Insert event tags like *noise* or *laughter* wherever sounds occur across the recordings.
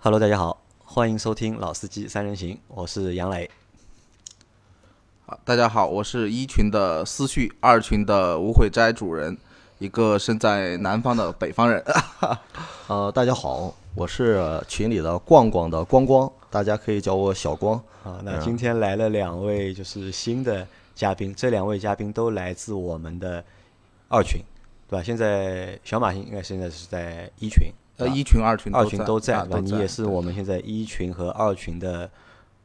Hello，大家好，欢迎收听《老司机三人行》，我是杨磊。好，大家好，我是一群的思绪，二群的无悔斋主人，一个身在南方的北方人。*laughs* 呃，大家好，我是群里的逛逛的光光，大家可以叫我小光。啊，那今天来了两位就是新的嘉宾，这两位嘉宾都来自我们的二群，对吧？现在小马应该现在是在一群，呃，一群、二群、二群都在，对吧？你也是我们现在一群和二群的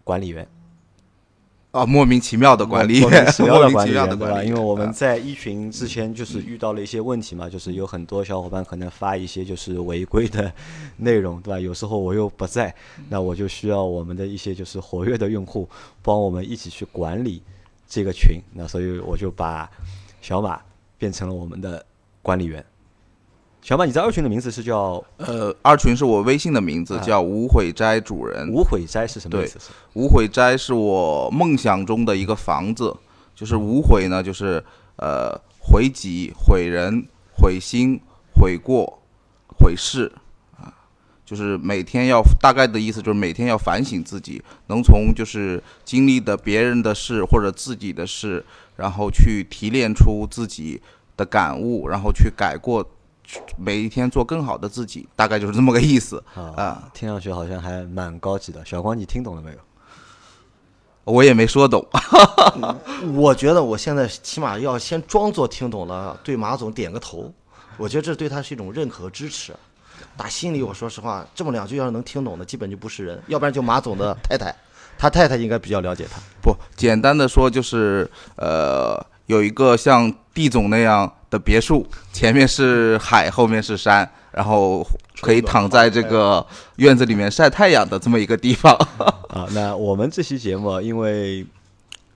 管理员。啊，莫名其妙的管理，莫名其妙的管理员，*laughs* 对吧？因为我们在一群之前就是遇到了一些问题嘛，就是有很多小伙伴可能发一些就是违规的内容，对吧？有时候我又不在，那我就需要我们的一些就是活跃的用户帮我们一起去管理这个群，那所以我就把小马变成了我们的管理员。小马，你在二群的名字是叫？呃，二群是我微信的名字，叫无悔斋主人。无悔斋是什么意思？无悔斋是我梦想中的一个房子，就是无悔呢，就是呃悔己、悔人、悔心、悔过、悔事啊，就是每天要大概的意思就是每天要反省自己，能从就是经历的别人的事或者自己的事，然后去提炼出自己的感悟，然后去改过。每一天做更好的自己，大概就是这么个意思啊。听上去好像还蛮高级的。小光，你听懂了没有？我也没说懂。*laughs* 我觉得我现在起码要先装作听懂了，对马总点个头。我觉得这对他是一种认可和支持。打心里，我说实话，这么两句要是能听懂的，基本就不是人。要不然就马总的太太，他太太应该比较了解他。不，简单的说就是呃。有一个像地总那样的别墅，前面是海，后面是山，然后可以躺在这个院子里面晒太阳的这么一个地方。*laughs* 啊，那我们这期节目，因为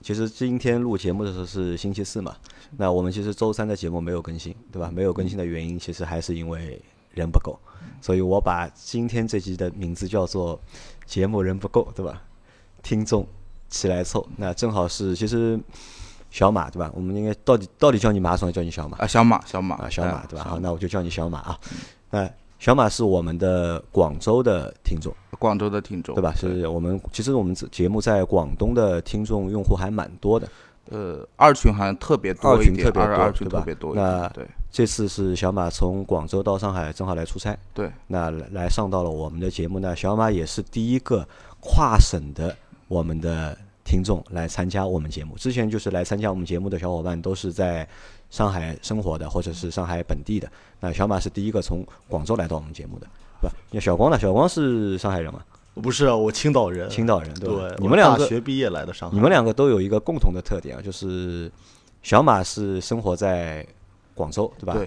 其实今天录节目的时候是星期四嘛，那我们其实周三的节目没有更新，对吧？没有更新的原因，其实还是因为人不够，所以我把今天这集的名字叫做“节目人不够”，对吧？听众起来凑，那正好是其实。小马对吧？我们应该到底到底叫你马总，还是叫你小马啊？小马，小马啊，小马对吧？好，那我就叫你小马啊。那小马是我们的广州的听众，广州的听众对吧？是我们其实我们节目在广东的听众用户还蛮多的。呃，二群好像特别多二群特别多，二群特别多。那对，这次是小马从广州到上海，正好来出差。对，那来上到了我们的节目。那小马也是第一个跨省的我们的。听众来参加我们节目，之前就是来参加我们节目的小伙伴都是在上海生活的，或者是上海本地的。那小马是第一个从广州来到我们节目的，是吧？那小光呢？小光是上海人吗？不是，啊我青岛人。青岛人，对。你们两个大学毕业来的上海。你们两个都有一个共同的特点啊，就是小马是生活在广州，对吧？对。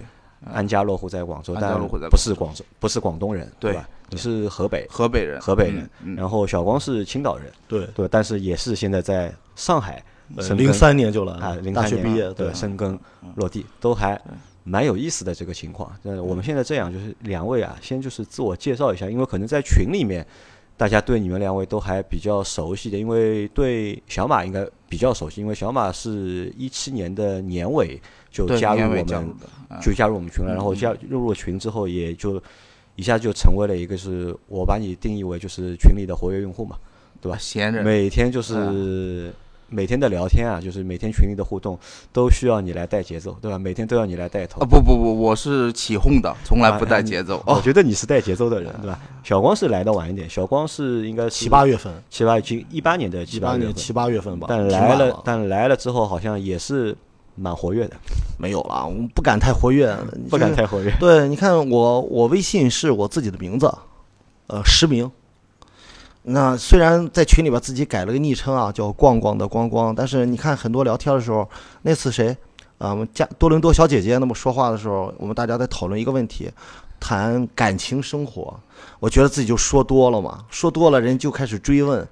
安家落户在广州，但不是广州，不是广东人，对吧？你是河北，河北人，河北人。然后小光是青岛人，对对，但是也是现在在上海，零三年就来啊，零三年毕业，对，生根落地都还蛮有意思的这个情况。那我们现在这样，就是两位啊，先就是自我介绍一下，因为可能在群里面。大家对你们两位都还比较熟悉的，因为对小马应该比较熟悉，因为小马是一七年的年尾就加入我们，就加入我们群了，然后加入了群之后，也就一下就成为了一个是我把你定义为就是群里的活跃用户嘛，对吧？闲人每天就是。每天的聊天啊，就是每天群里的互动，都需要你来带节奏，对吧？每天都要你来带头。啊不不不，我是起哄的，从来不带节奏。我觉得你是带节奏的人，对吧？*laughs* 小光是来的晚一点，小光是应该七八月份，七八七一八年的七八年七八月份吧。但来了，但来了之后好像也是蛮活跃的。没有了，我们不敢太活跃，不敢太活跃。对，你看我，我微信是我自己的名字，呃，实名。那虽然在群里边自己改了个昵称啊，叫“逛逛的光光”，但是你看很多聊天的时候，那次谁啊？我们家多伦多小姐姐那么说话的时候，我们大家在讨论一个问题，谈感情生活。我觉得自己就说多了嘛，说多了人就开始追问。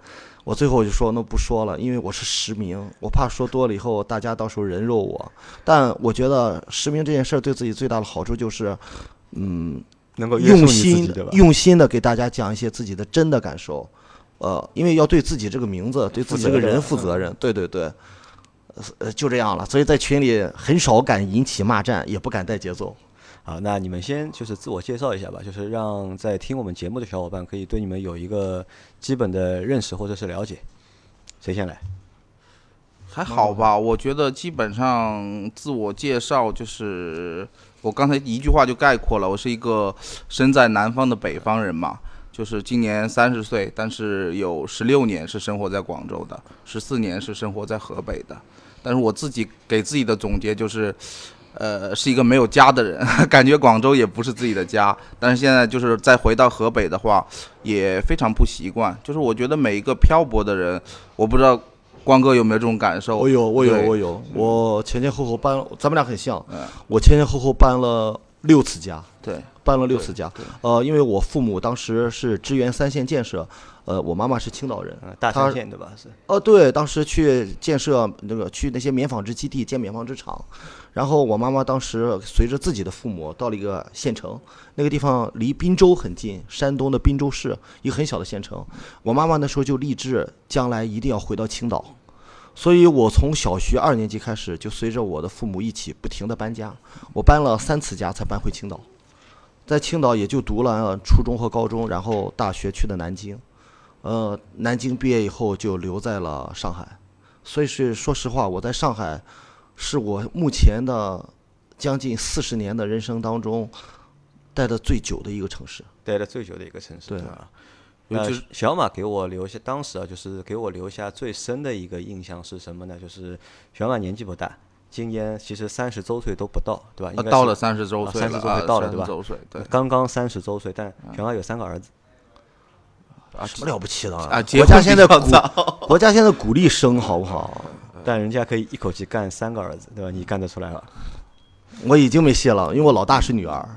我最后我就说那不说了，因为我是实名，我怕说多了以后大家到时候人肉我。但我觉得实名这件事儿对自己最大的好处就是，嗯，能够用心用心的给大家讲一些自己的真的感受。呃，因为要对自己这个名字、对自己这个人负责任，对对对，呃，就这样了。所以在群里很少敢引起骂战，也不敢带节奏。好，那你们先就是自我介绍一下吧，就是让在听我们节目的小伙伴可以对你们有一个基本的认识或者是了解。谁先来？还好吧，我觉得基本上自我介绍就是我刚才一句话就概括了，我是一个身在南方的北方人嘛，就是今年三十岁，但是有十六年是生活在广州的，十四年是生活在河北的，但是我自己给自己的总结就是。呃，是一个没有家的人，*laughs* 感觉广州也不是自己的家。但是现在就是再回到河北的话，也非常不习惯。就是我觉得每一个漂泊的人，我不知道光哥有没有这种感受。我有，我有，我有。我前前后后搬，咱们俩很像。嗯我前前后后搬了六次家，对，搬了六次家。呃，因为我父母当时是支援三线建设，呃，我妈妈是青岛人。嗯，大他三线对吧？是哦，对，当时去建设那个去那些棉纺织基地建棉纺织厂，然后我妈妈当时随着自己的父母到了一个县城，那个地方离滨州很近，山东的滨州市一个很小的县城。我妈妈那时候就立志将来一定要回到青岛，所以我从小学二年级开始就随着我的父母一起不停的搬家，我搬了三次家才搬回青岛，在青岛也就读了初中和高中，然后大学去的南京。呃，南京毕业以后就留在了上海，所以是说实话，我在上海是我目前的将近四十年的人生当中待的最久的一个城市。待的最久的一个城市，对吧？那小马给我留下当时啊，就是给我留下最深的一个印象是什么呢？就是小马年纪不大，今年其实三十周岁都不到，对吧？应呃该到了三十周啊岁三十周岁到了啊对吧周岁，对刚刚三十周岁，但小马有三个儿子，啊，什么了不起的啊，国家现在鼓 *laughs* 国家现在鼓励生，好不好？*laughs* 但人家可以一口气干三个儿子，对吧？你干得出来了？我已经没戏了，因为我老大是女儿。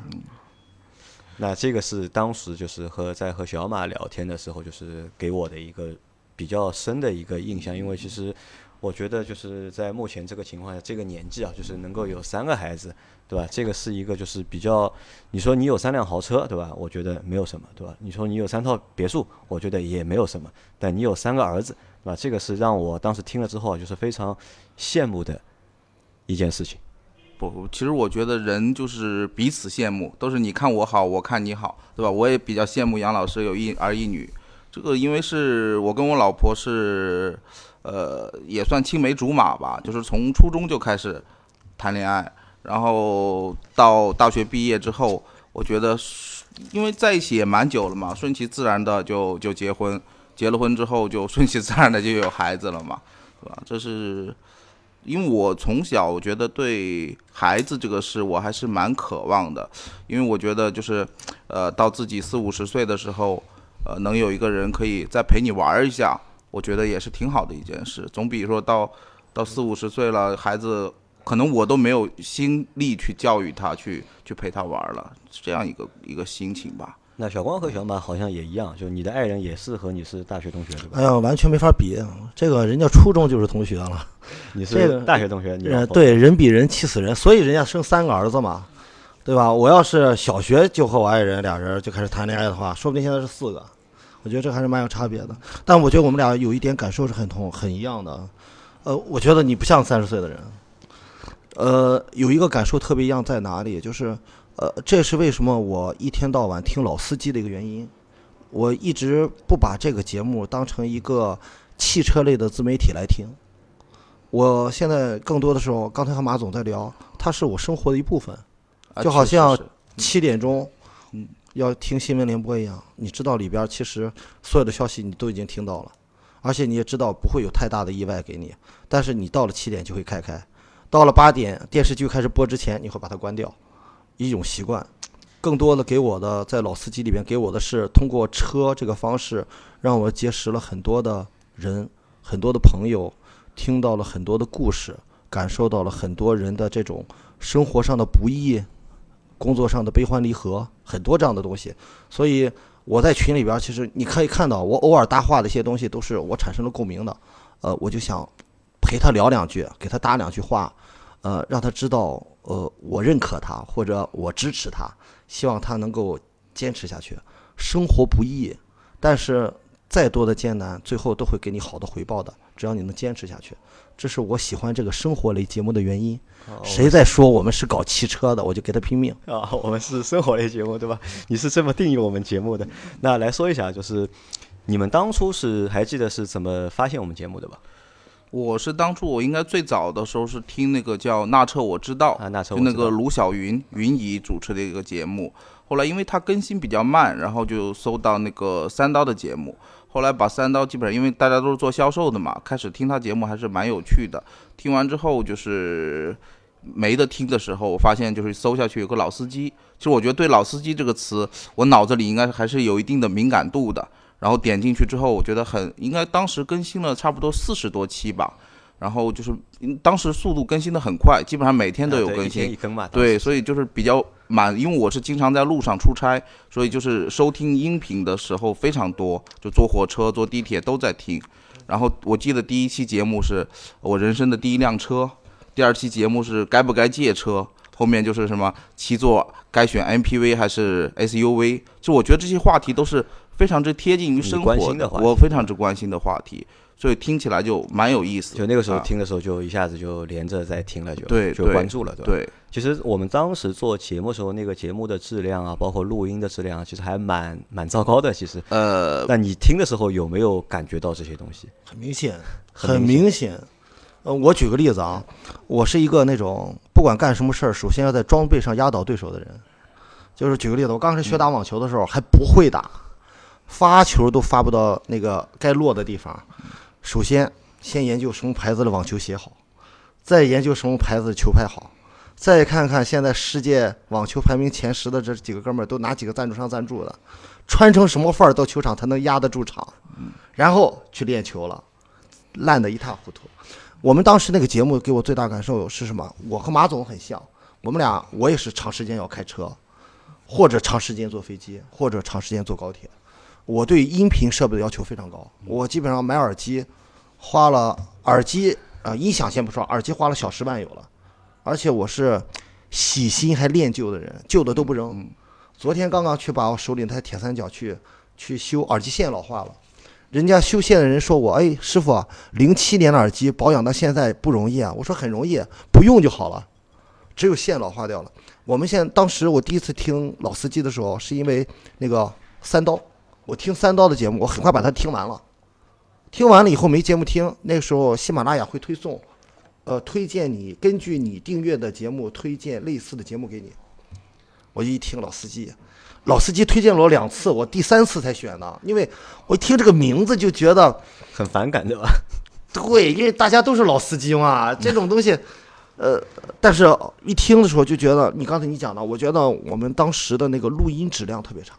那这个是当时就是和在和小马聊天的时候，就是给我的一个比较深的一个印象，因为其实我觉得就是在目前这个情况下，这个年纪啊，就是能够有三个孩子，对吧？这个是一个就是比较，你说你有三辆豪车，对吧？我觉得没有什么，对吧？你说你有三套别墅，我觉得也没有什么，但你有三个儿子，对吧？这个是让我当时听了之后就是非常羡慕的一件事情。不，其实我觉得人就是彼此羡慕，都是你看我好，我看你好，对吧？我也比较羡慕杨老师有一儿一女，这个因为是我跟我老婆是，呃，也算青梅竹马吧，就是从初中就开始谈恋爱，然后到大学毕业之后，我觉得因为在一起也蛮久了嘛，顺其自然的就就结婚，结了婚之后就顺其自然的就有孩子了嘛，对吧？这是。因为我从小我觉得对孩子这个事我还是蛮渴望的，因为我觉得就是，呃，到自己四五十岁的时候，呃，能有一个人可以再陪你玩一下，我觉得也是挺好的一件事，总比说到到四五十岁了，孩子可能我都没有心力去教育他，去去陪他玩儿了，是这样一个一个心情吧。那小光和小马好像也一样，就你的爱人也是和你是大学同学，对吧？哎呀，完全没法比，这个人家初中就是同学了。你 *laughs* 这个是大学同学，你对，人比人气死人，所以人家生三个儿子嘛，对吧？我要是小学就和我爱人俩人就开始谈恋爱的话，说不定现在是四个。我觉得这还是蛮有差别的。但我觉得我们俩有一点感受是很同很一样的。呃，我觉得你不像三十岁的人。呃，有一个感受特别一样在哪里？就是，呃，这也是为什么我一天到晚听老司机的一个原因。我一直不把这个节目当成一个汽车类的自媒体来听。我现在更多的时候，刚才和马总在聊，它是我生活的一部分。啊就好像七点钟嗯，要听新闻联播一样，你知道里边其实所有的消息你都已经听到了，而且你也知道不会有太大的意外给你。但是你到了七点就会开开，到了八点电视剧开始播之前，你会把它关掉，一种习惯。更多的给我的在老司机里边给我的是通过车这个方式，让我结识了很多的人，很多的朋友，听到了很多的故事，感受到了很多人的这种生活上的不易，工作上的悲欢离合，很多这样的东西。所以我在群里边，其实你可以看到，我偶尔搭话的一些东西，都是我产生了共鸣的。呃，我就想陪他聊两句，给他搭两句话，呃，让他知道，呃，我认可他，或者我支持他，希望他能够坚持下去。生活不易，但是再多的艰难，最后都会给你好的回报的，只要你能坚持下去。这是我喜欢这个生活类节目的原因。谁在说我们是搞汽车的，我就给他拼命。啊，我们是生活类节目，对吧？你是这么定义我们节目的。那来说一下，就是你们当初是还记得是怎么发现我们节目的吧？我是当初我应该最早的时候是听那个叫《那车我知道》啊，那车就那个卢晓云云姨主持的一个节目。后来因为它更新比较慢，然后就搜到那个三刀的节目。后来把三刀基本上，因为大家都是做销售的嘛，开始听他节目还是蛮有趣的。听完之后就是没得听的时候，我发现就是搜下去有个老司机。其实我觉得对老司机这个词，我脑子里应该还是有一定的敏感度的。然后点进去之后，我觉得很应该当时更新了差不多四十多期吧。然后就是当时速度更新的很快，基本上每天都有更新。对，所以就是比较满，因为我是经常在路上出差，所以就是收听音频的时候非常多，就坐火车、坐地铁都在听。然后我记得第一期节目是我人生的第一辆车，第二期节目是该不该借车，后面就是什么七座该选 MPV 还是 SUV，就我觉得这些话题都是。非常之贴近于生活，我非常之关心的话题，所以听起来就蛮有意思。就那个时候听的时候，就一下子就连着在听了，就对，就关注了，对吧？对。其实我们当时做节目时候，那个节目的质量啊，包括录音的质量，其实还蛮蛮糟糕的。其实，呃，那你听的时候有没有感觉到这些东西？很明显，很明显。呃，我举个例子啊，我是一个那种不管干什么事儿，首先要在装备上压倒对手的人。就是举个例子，我刚开始学打网球的时候，还不会打。发球都发不到那个该落的地方，首先先研究什么牌子的网球鞋好，再研究什么牌子的球拍好，再看看现在世界网球排名前十的这几个哥们儿都哪几个赞助商赞助的，穿成什么范儿到球场才能压得住场，然后去练球了，烂得一塌糊涂。我们当时那个节目给我最大感受是什么？我和马总很像，我们俩我也是长时间要开车，或者长时间坐飞机，或者长时间坐高铁。我对音频设备的要求非常高，我基本上买耳机，花了耳机啊音响先不说，耳机花了小十万有了，而且我是喜新还恋旧的人，旧的都不扔。昨天刚刚去把我手里那台铁三角去去修耳机线老化了，人家修线的人说我，哎师傅，零七年的耳机保养到现在不容易啊，我说很容易，不用就好了，只有线老化掉了。我们现当时我第一次听老司机的时候，是因为那个三刀。我听三刀的节目，我很快把它听完了。听完了以后没节目听，那个时候喜马拉雅会推送，呃，推荐你根据你订阅的节目推荐类似的节目给你。我一听老司机，老司机推荐了我两次，我第三次才选的，因为我一听这个名字就觉得很反感，对吧？对，因为大家都是老司机嘛，*laughs* 这种东西，呃，但是一听的时候就觉得，你刚才你讲的，我觉得我们当时的那个录音质量特别差。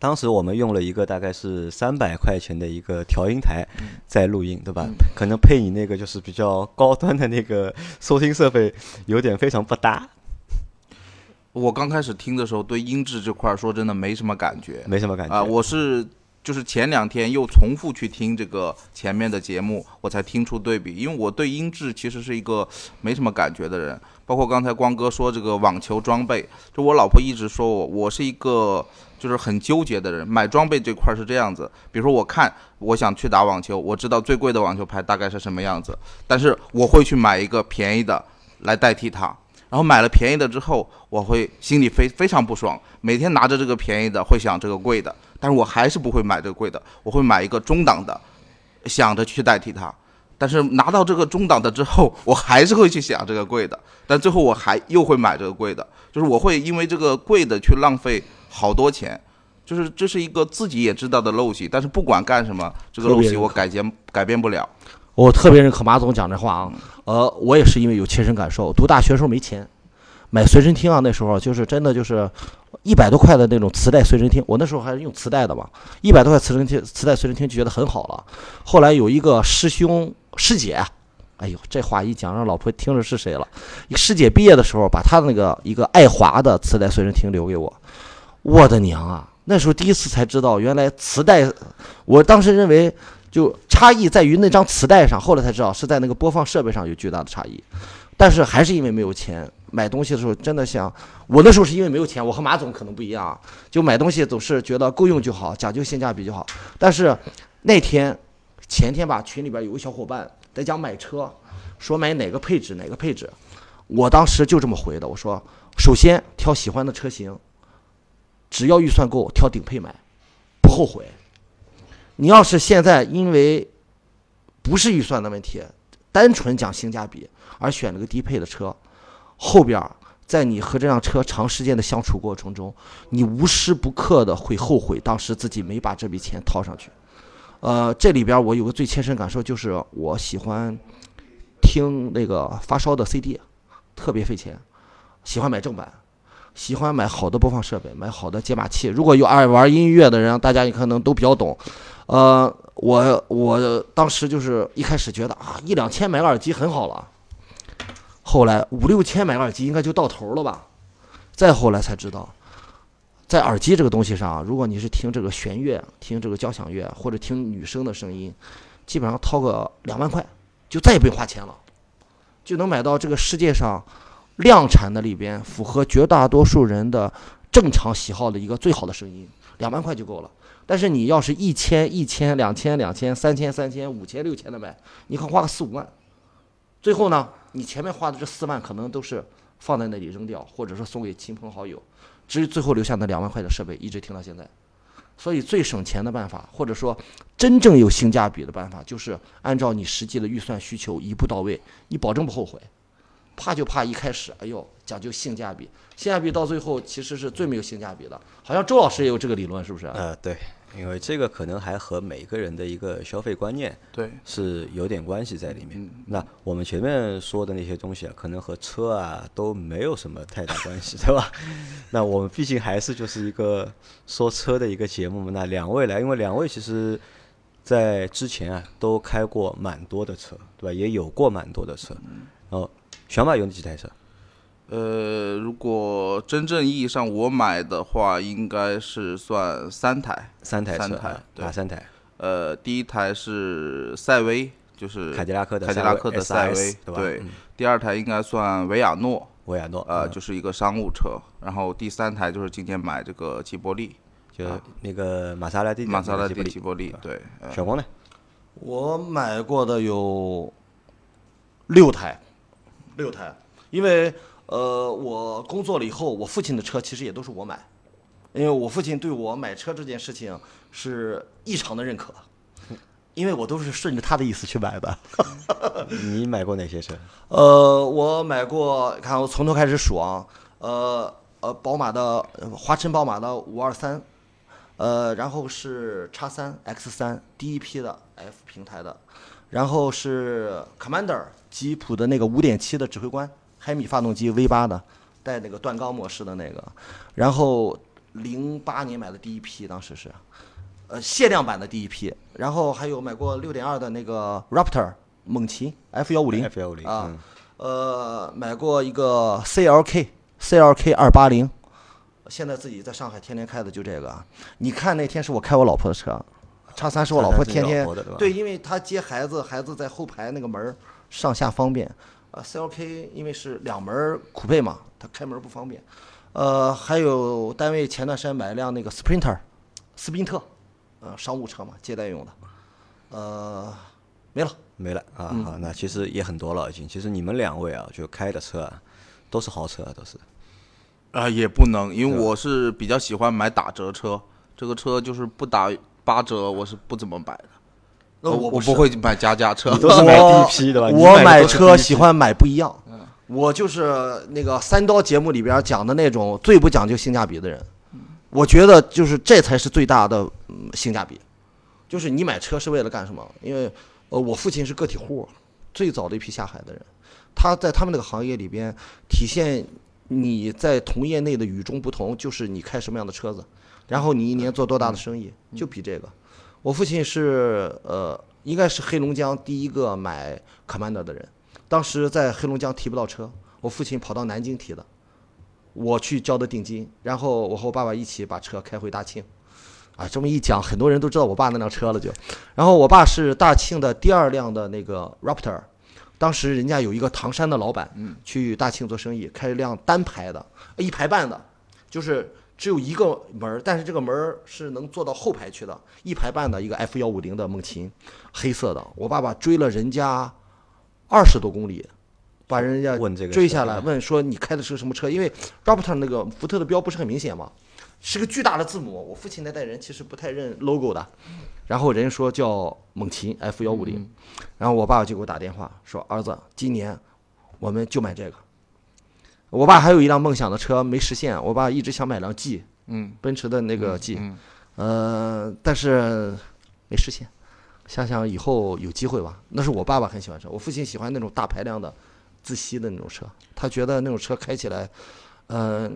当时我们用了一个大概是三百块钱的一个调音台在录音，对吧？可能配你那个就是比较高端的那个收听设备有点非常不搭。我刚开始听的时候，对音质这块说真的没什么感觉，没什么感觉啊。我是就是前两天又重复去听这个前面的节目，我才听出对比。因为我对音质其实是一个没什么感觉的人，包括刚才光哥说这个网球装备，就我老婆一直说我，我是一个。就是很纠结的人，买装备这块是这样子。比如说，我看我想去打网球，我知道最贵的网球拍大概是什么样子，但是我会去买一个便宜的来代替它。然后买了便宜的之后，我会心里非非常不爽，每天拿着这个便宜的会想这个贵的，但是我还是不会买这个贵的，我会买一个中档的，想着去代替它。但是拿到这个中档的之后，我还是会去想这个贵的，但最后我还又会买这个贵的，就是我会因为这个贵的去浪费。好多钱，就是这是一个自己也知道的陋习，但是不管干什么，这个陋习我改变改变不了。我特别认可马总讲这话啊，呃，我也是因为有切身感受。读大学时候没钱买随身听啊，那时候就是真的就是一百多块的那种磁带随身听，我那时候还是用磁带的嘛，一百多块磁身听磁带随身听就觉得很好了。后来有一个师兄师姐，哎呦，这话一讲让老婆听着是谁了？一个师姐毕业的时候把她的那个一个爱华的磁带随身听留给我。我的娘啊！那时候第一次才知道，原来磁带，我当时认为就差异在于那张磁带上，后来才知道是在那个播放设备上有巨大的差异。但是还是因为没有钱买东西的时候，真的想，我那时候是因为没有钱，我和马总可能不一样，就买东西总是觉得够用就好，讲究性价比就好。但是那天前天吧，群里边有个小伙伴在讲买车，说买哪个配置哪个配置，我当时就这么回的，我说首先挑喜欢的车型，只要预算够，挑顶配买，不后悔。你要是现在因为不是预算的问题，单纯讲性价比而选了个低配的车，后边在你和这辆车长时间的相处过程中，你无时不刻的会后悔当时自己没把这笔钱掏上去。呃，这里边我有个最切身感受，就是我喜欢听那个发烧的 CD，特别费钱，喜欢买正版，喜欢买好的播放设备，买好的解码器。如果有爱玩音乐的人，大家也可能都比较懂。呃，我我当时就是一开始觉得啊，一两千买个耳机很好了，后来五六千买个耳机应该就到头了吧，再后来才知道，在耳机这个东西上，如果你是听这个弦乐、听这个交响乐或者听女生的声音，基本上掏个两万块，就再也不用花钱了，就能买到这个世界上量产的里边符合绝大多数人的正常喜好的一个最好的声音，两万块就够了。但是你要是一千、一千、两千、两千、三千、三千、五千、六千的买，你可花个四五万，最后呢，你前面花的这四万可能都是放在那里扔掉，或者说送给亲朋好友，至于最后留下那两万块的设备，一直听到现在。所以最省钱的办法，或者说真正有性价比的办法，就是按照你实际的预算需求一步到位，你保证不后悔。怕就怕一开始，哎呦，讲究性价比，性价比到最后其实是最没有性价比的。好像周老师也有这个理论，是不是？呃，对，因为这个可能还和每个人的一个消费观念对，是有点关系在里面。嗯那我们前面说的那些东西啊，可能和车啊都没有什么太大关系，对吧？*laughs* 那我们毕竟还是就是一个说车的一个节目嘛。那两位来，因为两位其实在之前啊都开过蛮多的车，对吧？也有过蛮多的车。然后小马有几台车？呃，如果真正意义上我买的话，应该是算三台。三台车，三台对哪三台？呃，第一台是赛威，就是凯迪拉克的凯迪拉克的赛威，对吧？对嗯。第二台应该算维亚诺，维亚诺，呃，嗯就是一个商务车。然后第三台就是今天买这个吉伯利，就那个玛莎拉蒂玛莎拉蒂吉吉伯利，对，呃小光呢？我买过的有六台，六台，因为呃，我工作了以后，我父亲的车其实也都是我买，因为我父亲对我买车这件事情是异常的认可，*laughs* 因为我都是顺着他的意思去买的。你买过哪些车？*laughs* 呃，我买过，看我从头开始数啊，呃呃，宝马的呃华晨宝马的五二三，呃，然后是叉三 X 三第一批的 F 平台的，然后是 Commander 吉普的那个五点七的指挥官，海米发动机 V 八的，带那个断缸模式的那个，然后零八年买的第一批，当时是，呃，限量版的第一批，然后还有买过六点二的那个 Raptor 猛禽 F 幺五零。F 幺五零啊嗯，呃，买过一个 CLK CLK 二八零，现在自己在上海天天开的就这个。你看那天是我开我老婆的车，叉三是我老婆天天对，因为她接孩子，孩子在后排那个门儿上下方便。呃，CLK 因为是两门儿酷配嘛，它开门不方便。呃，还有单位前段时间买一辆那个 Sprinter，斯宾特，呃，商务车嘛，接待用的。呃，没了。没了啊。嗯好，那其实也很多了已经。其实你们两位啊，就开的车啊，都是豪车啊，都是。啊、也不能，因为我是比较喜欢买打折车，这个车就是不打八折，我是不怎么买的。那我不是不会买加价车。都是买第一批对吧我买车喜欢买不一样。我就是那个三刀节目里边讲的那种最不讲究性价比的人。我觉得就是这才是最大的嗯性价比。就是你买车是为了干什么？因为呃，我父亲是个体户，最早的一批下海的人，他在他们那个行业里边体现你在同业内的与众不同，就是你开什么样的车子，然后你一年做多大的生意，就比这个。我父亲是呃，应该是黑龙江第一个买 Commander 的人。当时在黑龙江提不到车，我父亲跑到南京提的，我去交的定金，然后我和我爸爸一起把车开回大庆。啊，这么一讲，很多人都知道我爸那辆车了就。然后我爸是大庆的第二辆的那个 Raptor，当时人家有一个唐山的老板，去大庆做生意，开一辆单排的，一排半的，就是只有一个门儿，但是这个门儿是能坐到后排去的，一排半的一个 F 幺五零的猛禽，黑色的。我爸爸追了人家二十多公里，把人家问这个追下来，问说你开的是个什么车？因为 Raptor 那个福特的标不是很明显嘛，是个巨大的字母。我父亲那代人其实不太认 logo 的，然后人家说叫猛禽 F 幺五零，然后我爸爸就给我打电话说儿子，今年我们就买这个。我爸还有一辆梦想的车没实现，我爸一直想买辆 G，嗯，奔驰的那个 G，、嗯呃，但是没实现。想想以后有机会吧。那是我爸爸很喜欢车，我父亲喜欢那种大排量的自吸的那种车，他觉得那种车开起来，呃，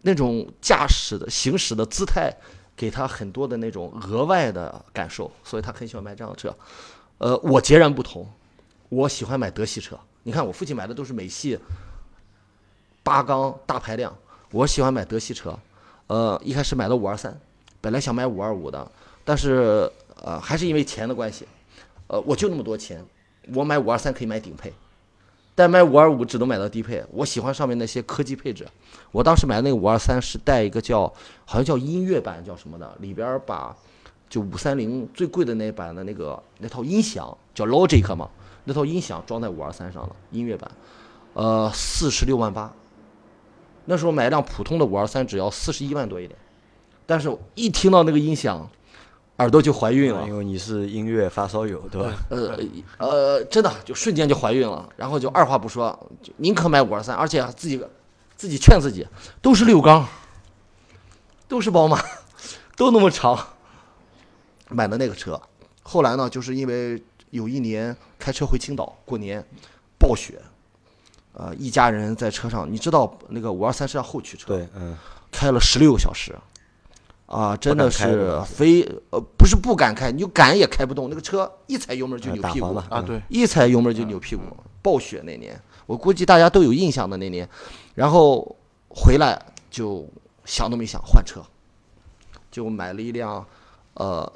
那种驾驶的行驶的姿态给他很多的那种额外的感受，所以他很喜欢买这样的车。呃，我截然不同，我喜欢买德系车。你看我父亲买的都是美系八缸大排量，我喜欢买德系车。呃，一开始买了五二三，本来想买五二五的，但是呃还是因为钱的关系，呃我就那么多钱，我买五二三可以买顶配，但买五二五只能买到低配。我喜欢上面那些科技配置。我当时买的那个五二三是带一个叫好像叫音乐版叫什么的，里边把就五三零最贵的那版的那个那套音响叫 Logic 嘛，那套音响装在五二三上了，音乐版，呃四十六万八。那时候买一辆普通的五二三只要四十一万多一点，但是一听到那个音响，耳朵就怀孕了。因为你是音乐发烧友，对吧？*laughs* 呃呃，真的就瞬间就怀孕了，然后就二话不说，就宁可买五二三，而且自己自己劝自己，都是六缸，都是宝马，*laughs* 都那么长，买的那个车。后来呢，就是因为有一年开车回青岛过年，暴雪，呃，一家人在车上，你知道那个五二三是辆后驱车，对，嗯，开了十六个小时，啊，真的是非呃不是不敢开，你就敢也开不动，那个车一踩油门就呃扭屁股。啊，嗯。对，一踩油门就扭屁股。暴雪那年，我估计大家都有印象的那年，然后回来就想都没想换车，就买了一辆，呃，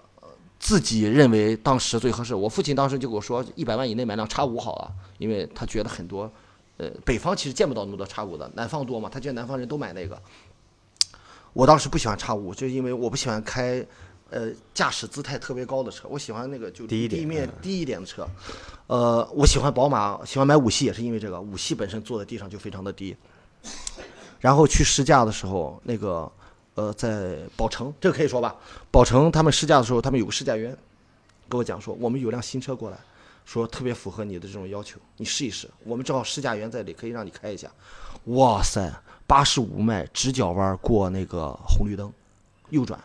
自己认为当时最合适。我父亲当时就跟我说，一百万以内买辆叉五好了，因为他觉得很多，呃，北方其实见不到那么多叉五的，南方多嘛，他觉得南方人都买那个。我当时不喜欢叉五，就因为我不喜欢开，呃，驾驶姿态特别高的车，我喜欢那个就低一点地面嗯低一点的车。呃，我喜欢宝马，喜欢买五系也是因为这个，五系本身坐在地上就非常的低。然后去试驾的时候，那个呃，在宝城，这个可以说吧，宝城他们试驾的时候，他们有个试驾员跟我讲说，我们有辆新车过来，说特别符合你的这种要求，你试一试。我们正好试驾员在里，可以让你开一下。哇塞，八十五迈直角弯过那个红绿灯，右转，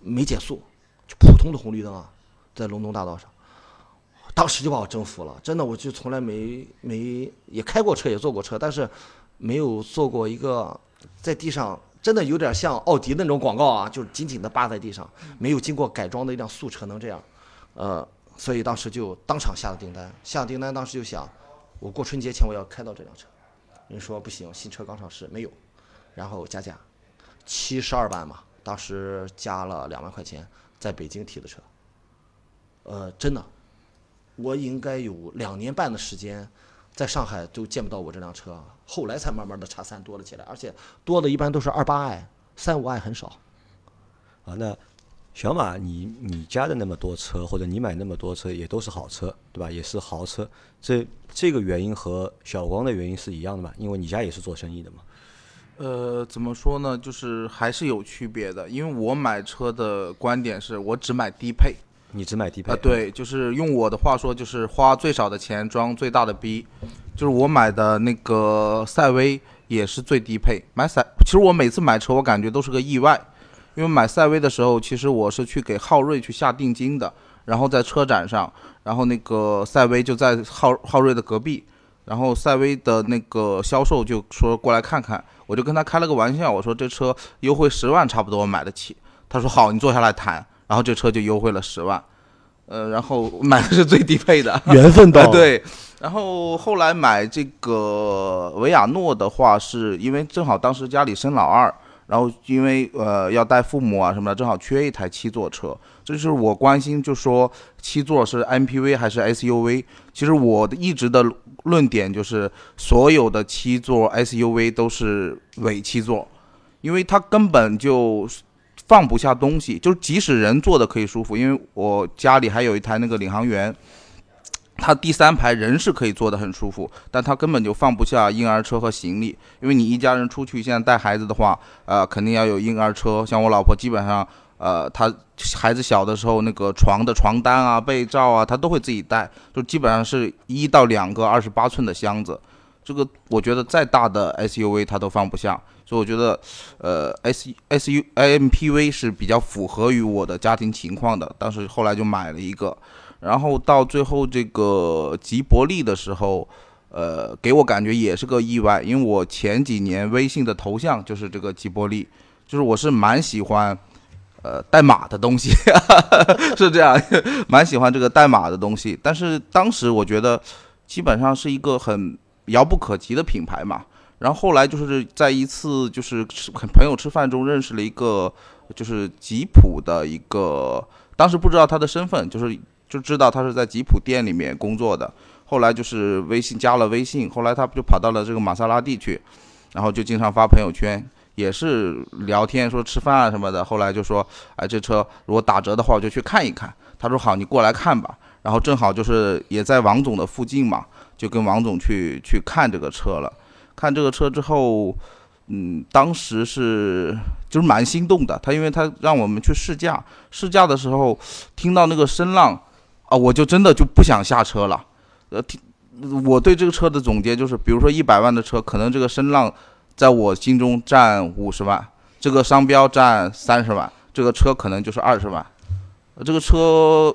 没减速，就普通的红绿灯啊，在龙东大道上。当时就把我征服了，真的，我就从来没没也开过车，也坐过车，但是没有坐过一个在地上真的有点像奥迪那种广告啊，就是紧紧的扒在地上，没有经过改装的一辆素车能这样，呃，所以当时就当场下了订单，下了订单当时就想，我过春节前我要开到这辆车，人说不行，新车刚上市没有，然后加价，七十二万嘛，当时加了两万块钱，在北京提的车，呃，真的，我应该有两年半的时间，在上海都见不到我这辆车，后来才慢慢的叉三多了起来，而且多的一般都是二八 i，三五 i 很少。啊，那小马你你家的那么多车，或者你买那么多车，也都是好车，对吧？也是豪车，这这个原因和小光的原因是一样的嘛？因为你家也是做生意的嘛。呃，怎么说呢？就是还是有区别的，因为我买车的观点是我只买低配你只买低配啊、对，就是用我的话说，就是花最少的钱装最大的逼。就是我买的那个赛威也是最低配，买赛，其实我每次买车我感觉都是个意外，因为买赛威的时候，其实我是去给昊锐去下定金的，然后在车展上，然后那个赛威就在昊昊锐的隔壁，然后赛威的那个销售就说过来看看，我就跟他开了个玩笑，我说这车优惠十万差不多我买得起，他说好，你坐下来谈，然后这车就优惠了十万，呃，然后买的是最低配的，*laughs* 缘分到啊，对。然后后来买这个维亚诺的话，是因为正好当时家里生老二，然后因为呃要带父母啊什么的，正好缺一台七座车。这就是我关心，就说七座是 MPV 还是 SUV？其实我一直的论点就是，所有的七座 SUV 都是伪七座。因为它根本就放不下东西，就是即使人坐的可以舒服，因为我家里还有一台那个领航员。它第三排人是可以坐得很舒服，但它根本就放不下婴儿车和行李，因为你一家人出去，现在带孩子的话，呃，肯定要有婴儿车。像我老婆基本上，呃，她孩子小的时候，那个床的床单啊、被罩啊，她都会自己带，就基本上是一到两个二十八寸的箱子。这个我觉得再大的 SUV 它都放不下，所以我觉得，呃，S S U I M P V 是比较符合于我的家庭情况的。当时后来就买了一个。然后到最后这个吉伯利的时候，呃，给我感觉也是个意外，因为我前几年微信的头像就是这个吉伯利，就是我是蛮喜欢，呃，代码的东西，*laughs* 是这样，*laughs* 蛮喜欢这个代码的东西。但是当时我觉得，基本上是一个很遥不可及的品牌嘛。然后后来就是在一次就是吃朋友吃饭中认识了一个，就是吉普的一个，当时不知道他的身份，就是。就知道他是在吉普店里面工作的，后来就是微信加了微信，后来他就跑到了这个玛莎拉蒂去，然后就经常发朋友圈，也是聊天说吃饭啊什么的。后来就说，哎，这车如果打折的话，我就去看一看。他说好，你过来看吧。然后正好就是也在王总的附近嘛，就跟王总去去看这个车了。看这个车之后。嗯，当时是就是蛮心动的。他因为他让我们去试驾，试驾的时候听到那个声浪，啊，我就真的就不想下车了。呃，我对这个车的总结就是，比如说一百万的车，可能这个声浪在我心中占五十万，这个商标占三十万，这个车可能就是二十万。这个车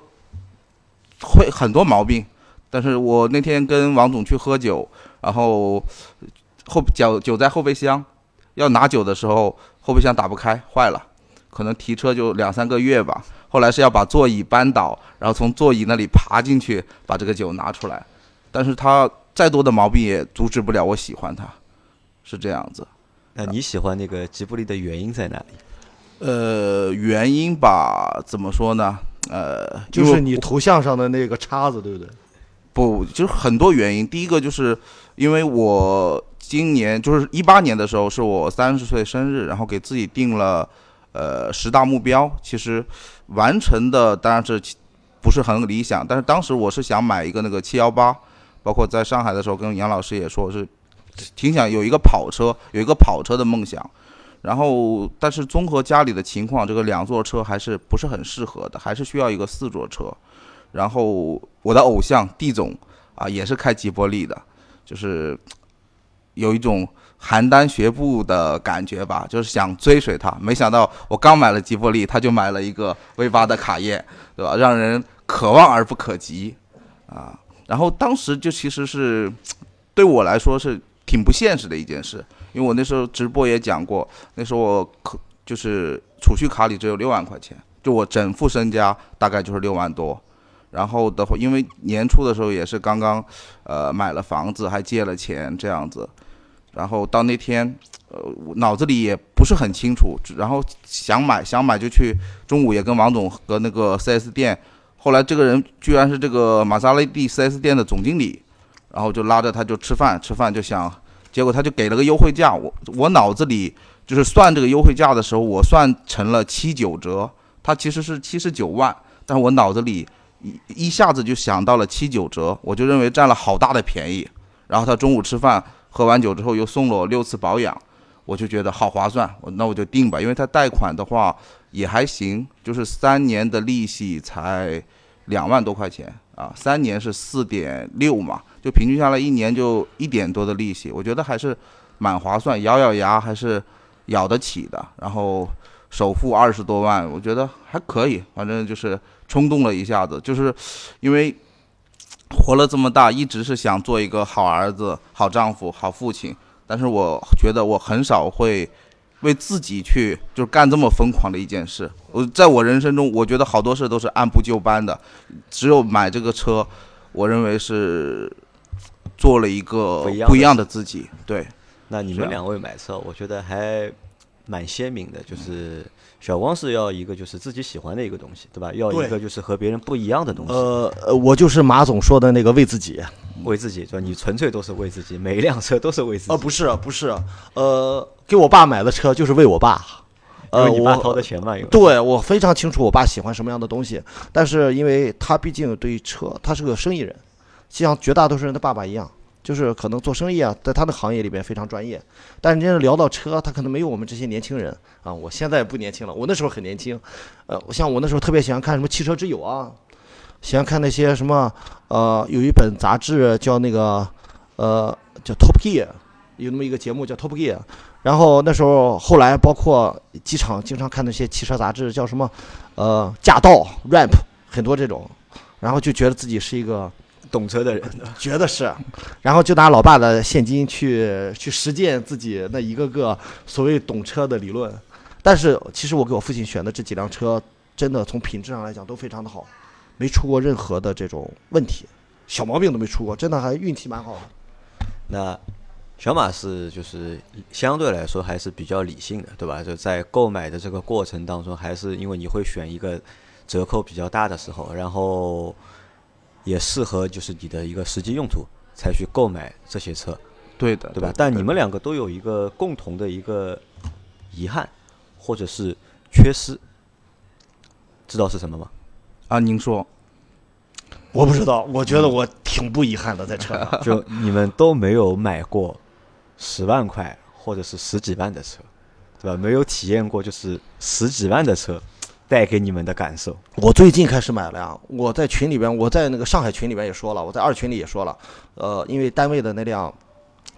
会很多毛病，但是我那天跟王总去喝酒，然后后酒酒在后备箱。要拿酒的时候，后备箱打不开，坏了，可能提车就两三个月吧。后来是要把座椅扳倒，然后从座椅那里爬进去，把这个酒拿出来。但是他再多的毛病也阻止不了我喜欢他，是这样子。那你喜欢那个吉布力的原因在哪里？呃，原因吧，怎么说呢？呃，就是你头像上的那个叉子，对不对？不，就是很多原因。第一个就是因为我。今年就是一八年的时候，是我三十岁生日，然后给自己定了，呃，十大目标。其实完成的当然是不是很理想，但是当时我是想买一个那个七幺八，包括在上海的时候跟杨老师也说是挺想有一个跑车，有一个跑车的梦想。然后，但是综合家里的情况，这个两座车还是不是很适合的，还是需要一个四座车。然后我的偶像 D 总啊，也是开吉伯利的，就是。有一种邯郸学步的感觉吧，就是想追随他。没想到我刚买了吉伯利，他就买了一个 V 八的卡宴，对吧？让人可望而不可及啊。然后当时就其实是对我来说是挺不现实的一件事，因为我那时候直播也讲过，那时候我可就是储蓄卡里只有六万块钱，就我整副身家大概就是六万多。然后的话，因为年初的时候也是刚刚呃买了房子，还借了钱这样子。然后到那天，呃，脑子里也不是很清楚，然后想买想买就去，中午也跟王总和那个 4S 店，后来这个人居然是这个玛莎拉蒂 4S 店的总经理，然后就拉着他就吃饭，吃饭就想，结果他就给了个优惠价，我我脑子里就是算这个优惠价的时候，我算成了七九折，他其实是七十九万，但是我脑子里一一下子就想到了七九折，我就认为占了好大的便宜，然后他中午吃饭。喝完酒之后又送了我六次保养，我就觉得好划算，我那我就定吧，因为他贷款的话也还行，就是三年的利息才两万多块钱啊，三年是四点六嘛，就平均下来一年就一点多的利息，我觉得还是蛮划算，咬咬牙还是咬得起的。然后首付二十多万，我觉得还可以，反正就是冲动了一下子，就是因为。活了这么大，一直是想做一个好儿子、好丈夫、好父亲，但是我觉得我很少会为自己去就干这么疯狂的一件事。我在我人生中，我觉得好多事都是按部就班的，只有买这个车，我认为是做了一个不一样的自己。对，那你们两位买车，我觉得还蛮鲜明的，就是。小光是要一个就是自己喜欢的一个东西，对吧？要一个就是和别人不一样的东西。呃呃，我就是马总说的那个为自己。为自己，对吧？你纯粹都是为自己，每一辆车都是为自己。呃，不是不是，呃，给我爸买的车就是为我爸。呃，你爸掏的钱嘛，对我非常清楚我爸喜欢什么样的东西，但是因为他毕竟对车，他是个生意人，像绝大多数人的爸爸一样，就是可能做生意啊，在他的行业里边非常专业。但是真正聊到车，他可能没有我们这些年轻人啊。我现在不年轻了，我那时候很年轻。呃，像我那时候特别喜欢看什么《汽车之友》啊，喜欢看那些什么呃，有一本杂志叫那个呃叫 Top Gear，有那么一个节目叫 Top Gear。然后那时候后来包括机场经常看那些汽车杂志，叫什么呃驾到 Rap，很多这种，然后就觉得自己是一个懂车的人，觉得是，然后就拿老爸的现金去去实践自己那一个个所谓懂车的理论。但是其实我给我父亲选的这几辆车，真的从品质上来讲都非常的好，没出过任何的这种问题，小毛病都没出过，真的还运气蛮好的。那小马是就是相对来说还是比较理性的，对吧？就在购买的这个过程当中，还是因为你会选一个折扣比较大的时候，然后也适合就是你的一个实际用途，才去购买这些车，对的，对吧？但你们两个都有一个共同的一个遗憾，或者是缺失，知道是什么吗？啊，您说我不知道，我觉得我挺不遗憾的在车上。*laughs* 就你们都没有买过十万块或者是十几万的车，对吧？没有体验过就是十几万的车带给你们的感受。我最近开始买了呀，我在群里边，我在那个上海群里边也说了，我在二群里也说了，呃，因为单位的那辆，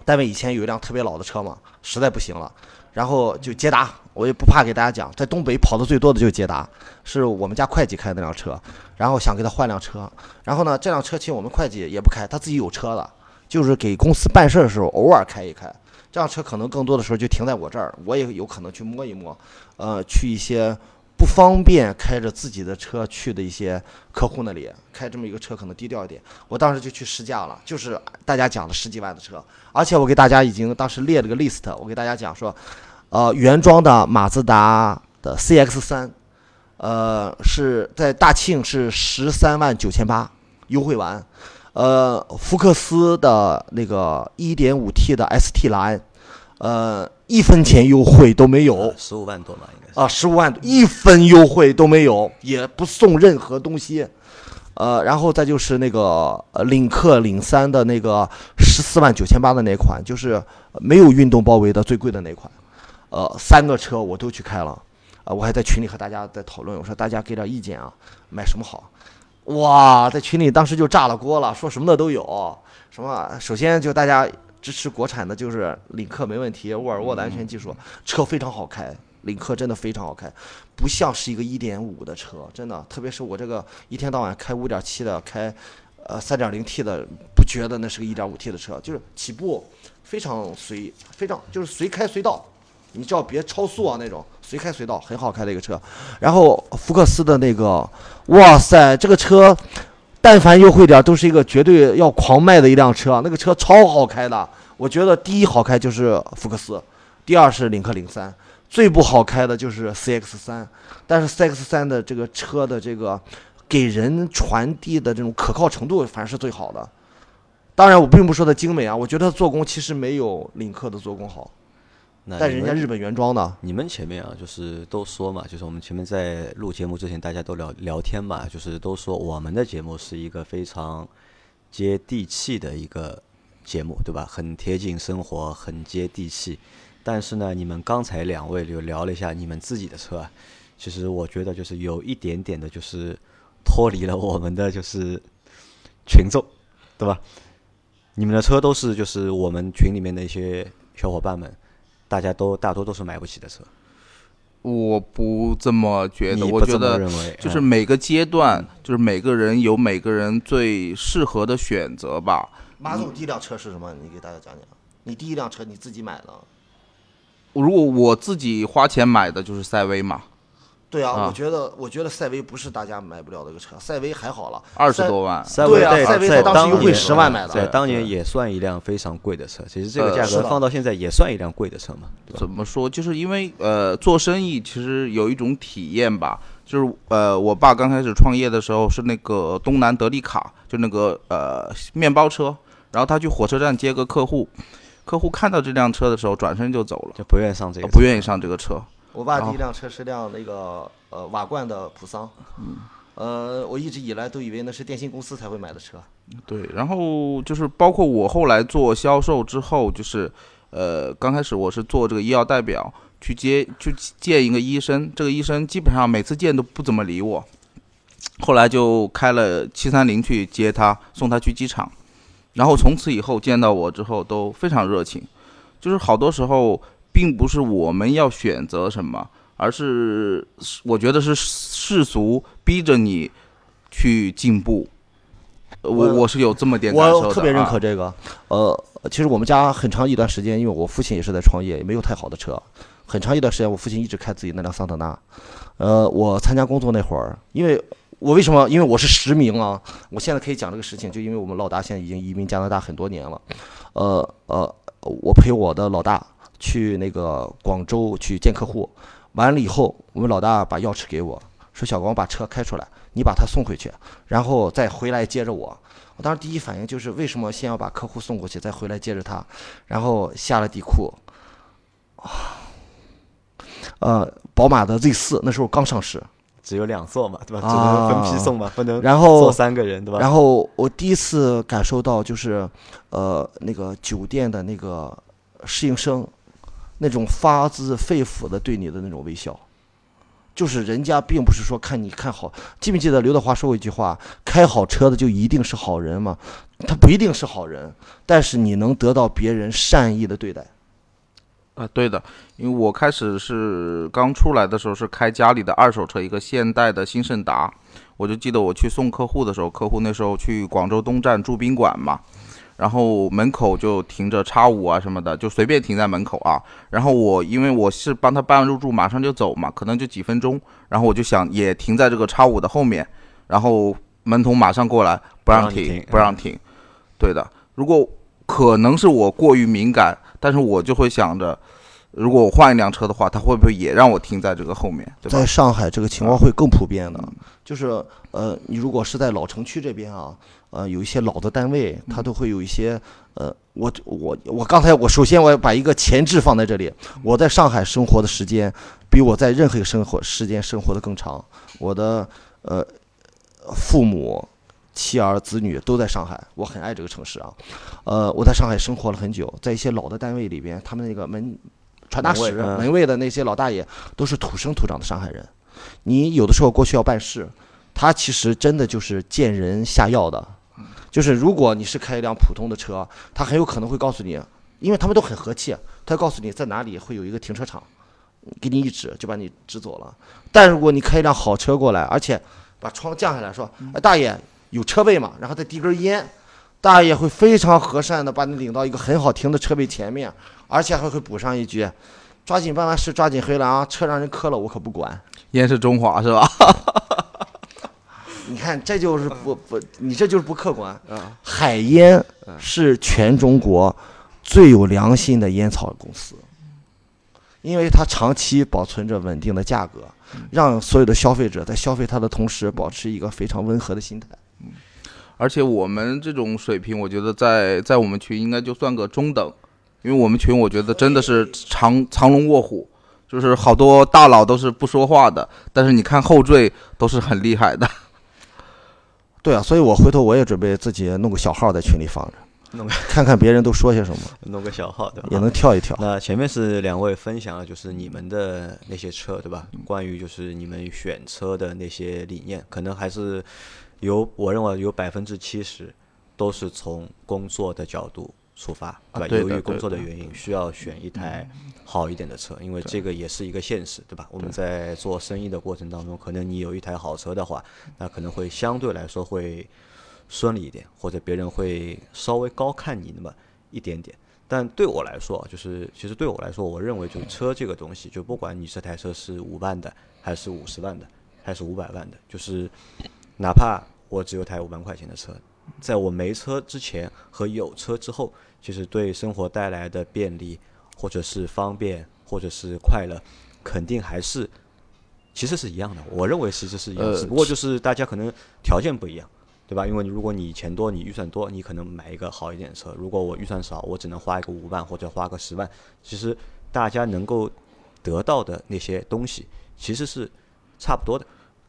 单位以前有一辆特别老的车嘛，实在不行了，然后就捷达，我也不怕给大家讲，在东北跑的最多的就是捷达，是我们家会计开的那辆车，然后想给他换辆车，然后呢，这辆车其实我们会计也不开，他自己有车的，就是给公司办事的时候偶尔开一开，这辆车可能更多的时候就停在我这儿，我也有可能去摸一摸，呃，去一些不方便开着自己的车去的一些客户那里，开这么一个车可能低调一点。我当时就去试驾了，就是大家讲的十几万的车，而且我给大家已经当时列了个 list，我给大家讲说，呃，原装的马自达的 CX 三，呃，是在大庆是十三万九千八优惠完，呃，福克斯的那个 1.5T 的 ST 蓝，呃，一分钱优惠都没有。十五万多嘛，应。啊，十五万一分优惠都没有，也不送任何东西。呃，然后再就是那个呃领克领三的那个十四万九千八的那款，就是没有运动包围的最贵的那款。呃，三个车我都去开了，啊、我还在群里和大家在讨论，我说大家给点意见啊，买什么好？哇，在群里当时就炸了锅了，说什么的都有。什么？首先就大家支持国产的，就是领克没问题，沃尔沃的安全技术，车非常好开。领克真的非常好开，不像是一个1.5的车，真的，特别是我这个一天到晚开5.7的，开呃 3.0T 的，不觉得那是个 1.5T 的车，就是起步非常随，非常就是随开随到，你只要别超速啊那种，随开随到，很好开的一个车。然后福克斯的那个，哇塞，这个车但凡优惠点都是一个绝对要狂卖的一辆车，那个车超好开的。我觉得第一好开就是福克斯，第二是领克零三。最不好开的就是 CX 三，但是 CX 三的这个车的这个给人传递的这种可靠程度反正是最好的。当然，我并不说它精美啊，我觉得它做工其实没有领克的做工好，那但人家日本原装的。你们前面啊，就是都说嘛，就是我们前面在录节目之前，大家都聊聊天嘛，就是都说我们的节目是一个非常接地气的一个节目，对吧？很贴近生活，很接地气。但是呢，你们刚才两位就聊了一下你们自己的车啊，其实我觉得就是有一点点的，就是脱离了我们的就是群众，对吧？你们的车都是就是我们群里面的一些小伙伴们，大家都大多都是买不起的车。我不这么觉得，我觉得，就是嗯每个阶段，就是每个人有每个人最适合的选择吧。马总第一辆车是什么？你给大家讲讲。你第一辆车你自己买的？如果我自己花钱买的就是赛威嘛，对啊，啊我觉得我觉得赛威不是大家买不了的一个车，赛威还好了，二十多万。赛威啊赛威在当时优惠当年10万买的在当年也算一辆非常贵的车。其实这个呃价格放到现在也算一辆贵的车嘛？怎么说？就是因为呃，做生意其实有一种体验吧，就是呃，我爸刚开始创业的时候是那个东南德利卡，就那个呃面包车，然后他去火车站接个客户，客户看到这辆车的时候转身就走了，就不愿意上这个不愿意上这个车。我爸第一辆车是辆那个呃瓦罐的普桑，嗯，呃，我一直以来都以为那是电信公司才会买的车。对，然后就是包括我后来做销售之后，就是呃，刚开始我是做这个医药代表，去接去见一个医生，这个医生基本上每次见都不怎么理我，后来就开了七三零去接他，送他去机场，然后从此以后见到我之后都非常热情，就是好多时候并不是我们要选择什么，而是我觉得是世俗逼着你去进步。呃我我我是有这么点感受的，我特别认可啊这个。呃，其实我们家很长一段时间，因为我父亲也是在创业，也没有太好的车。很长一段时间，我父亲一直开自己那辆桑塔纳。呃，我参加工作那会儿，因为我为什么？因为我是实名啊。我现在可以讲这个事情，就因为我们老大现在已经移民加拿大很多年了。呃呃，我陪我的老大去那个广州去见客户，完了以后，我们老大把钥匙给我，说小光把车开出来，你把他送回去，然后再回来接着我。我当时第一反应就是为什么先要把客户送过去，再回来接着他，然后下了地库，啊，呃，宝马的 Z 四那时候刚上市，只有两座嘛，对吧？只啊能分批送嘛，不能然后坐三个人，对吧？然后我第一次感受到就是，呃，那个酒店的那个侍应生，那种发自肺腑的对你的那种微笑，就是人家并不是说看你看好，记不记得刘德华说过一句话：开好车的就一定是好人嘛？他不一定是好人，但是你能得到别人善意的对待。啊，对的，因为我开始是刚出来的时候是开家里的二手车，一个现代的新胜达，我就记得我去送客户的时候，客户那时候去广州东站住宾馆嘛，然后门口就停着叉五啊什么的，就随便停在门口啊。然后我因为我是帮他办完入住，马上就走嘛，可能就几分钟，然后我就想也停在这个叉五的后面，然后门童马上过来不让停不让你停，不让停。对的，如果可能是我过于敏感，但是我就会想着，如果我换一辆车的话，他会不会也让我停在这个后面，对吧在？上海这个情况会更普遍的，就是呃，你如果是在老城区这边啊，呃，有一些老的单位，它都会有一些呃，我我我刚才我首先我要把一个前置放在这里，我在上海生活的时间比我在任何一个生活时间生活的更长，我的呃父母。妻儿子女都在上海，我很爱这个城市啊。呃，我在上海生活了很久，在一些老的单位里边，他们那个门传达室、门卫嗯门卫的那些老大爷都是土生土长的上海人。你有的时候过去要办事，他其实真的就是见人下药的。就是如果你是开一辆普通的车，他很有可能会告诉你，因为他们都很和气，他告诉你在哪里会有一个停车场，给你一指就把你指走了。但如果你开一辆好车过来，而且把窗降下来说：“哎，大爷有车位嘛？”然后再递根烟，大爷会非常和善的把你领到一个很好停的车位前面，而且还会补上一句：“抓紧办完事，抓紧回来啊！车让人磕了，我可不管。”烟是中华是吧？你看，这就是不不，你这就是不客观。海烟是全中国最有良心的烟草公司，因为它长期保存着稳定的价格，让所有的消费者在消费它的同时，保持一个非常温和的心态。而且我们这种水平，我觉得在在我们群应该就算个中等，因为我们群我觉得真的是藏藏龙卧虎，就是好多大佬都是不说话的，但是你看后缀都是很厉害的。*laughs* 对啊，所以我回头我也准备自己弄个小号在群里放着，弄个看看别人都说些什么，*laughs* 弄个小号，对吧？也能跳一跳。那前面是两位分享了就是你们的那些车，对吧？关于就是你们选车的那些理念，可能还是有我认为有百分之七十都是从工作的角度出发，对吧？啊对由于工作的原因，需要选一台好一点的车，因为这个也是一个现实，对吧？我们在做生意的过程当中，可能你有一台好车的话，那可能会相对来说会顺利一点，或者别人会稍微高看你那么一点点。但对我来说，就是其实对我来说，我认为就是车这个东西，就不管你这台车是五万的，还是五十万的，还是五百万的，就是哪怕我只有台五万块钱的车，在我没车之前和有车之后，其实对生活带来的便利，或者是方便，或者是快乐，肯定还是其实是一样的。我认为其实是一样，呃只不过就是大家可能条件不一样。对吧？因为你如果你钱多，你预算多，你可能买一个好一点的车。如果我预算少，我只能花一个五万或者花个十万。其实大家能够得到的那些东西，其实是差不多的。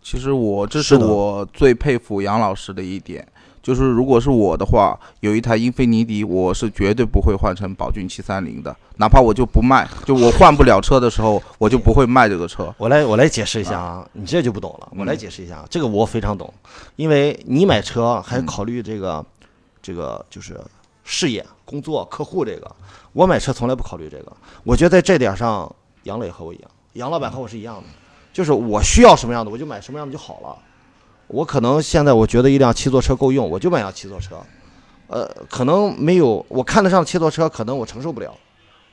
其实我这是我最佩服杨老师的一点，就是如果是我的话，有一台英菲尼迪，我是绝对不会换成宝骏七三零的，哪怕我就不卖，就我换不了车的时候，我就不会卖这个车。我来我来解释一下啊，你这就不懂了。我来解释一下，这个我非常懂，因为你买车还考虑这个，这个就是事业、工作、客户这个。我买车从来不考虑这个。我觉得在这点上，杨磊和我一样，杨老板和我是一样的，就是我需要什么样的我就买什么样的就好了。我可能现在我觉得一辆七座车够用，我就买辆七座车。呃，可能没有我看得上七座车，可能我承受不了。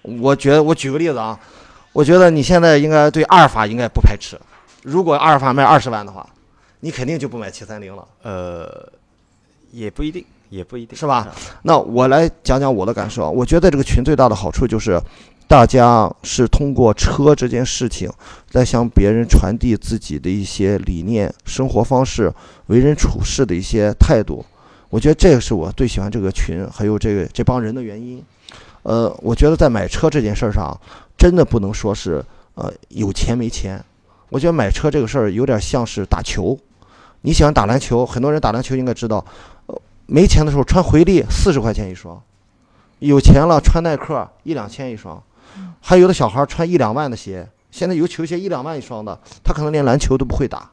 我觉得我举个例子啊，我觉得你现在应该对阿尔法应该不排斥。如果阿尔法卖二十万的话，你肯定就不买七三零了，呃，也不一定，也不一定，是吧啊？那我来讲讲我的感受啊。我觉得这个群最大的好处就是，大家是通过车这件事情在向别人传递自己的一些理念、生活方式、为人处事的一些态度。我觉得这个是我最喜欢这个群，还有这个这帮人的原因。呃，我觉得在买车这件事上，真的不能说是呃有钱没钱。我觉得买车这个事儿有点像是打球。你喜欢打篮球，很多人打篮球应该知道，呃，没钱的时候穿回力四十块钱一双，有钱了穿耐克一两千一双，还有的小孩穿一两万的鞋，现在有球鞋一两万一双的，他可能连篮球都不会打。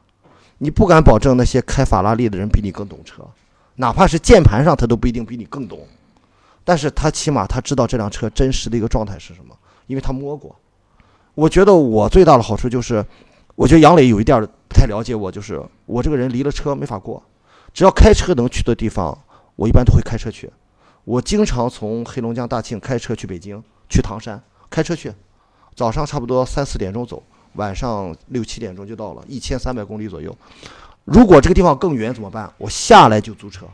你不敢保证那些开法拉利的人比你更懂车，哪怕是键盘上他都不一定比你更懂，但是他起码他知道这辆车真实的一个状态是什么，因为他摸过。我觉得我最大的好处就是，我觉得杨磊有一点不太了解我，就是我这个人离了车没法过，只要开车能去的地方，我一般都会开车去。我经常从黑龙江大庆开车去北京，去唐山，开车去，早上差不多三四点钟走，晚上六七点钟就到了，一千三百公里左右。如果这个地方更远怎么办？我下来就租车。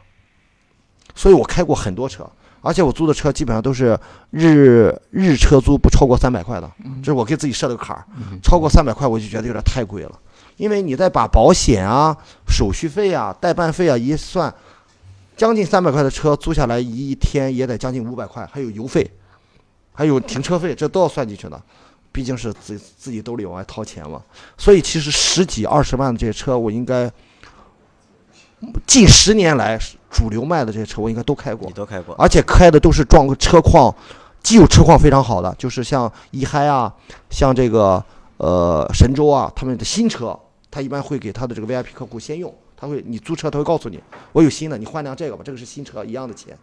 所以我开过很多车，而且我租的车基本上都是日日车租不超过三百块的，这是我给自己设的个坎儿。超过三百块我就觉得有点太贵了，因为你再把保险啊、手续费啊、代办费啊一算，将近三百块的车租下来一天也得将近五百块，还有油费，还有停车费，这都要算进去的。毕竟是自自己兜里往外掏钱嘛，所以其实十几二十万的这些车，我应该近十年来主流卖的这些车，我应该都开过你。都开过，而且开的都是撞车况，既有车况非常好的，就是像一嗨啊，像这个呃神州啊，他们的新车，他一般会给他的这个 VIP 客户先用，他会你租车他会告诉你，我有新的，你换辆这个吧，这个是新车，一样的钱。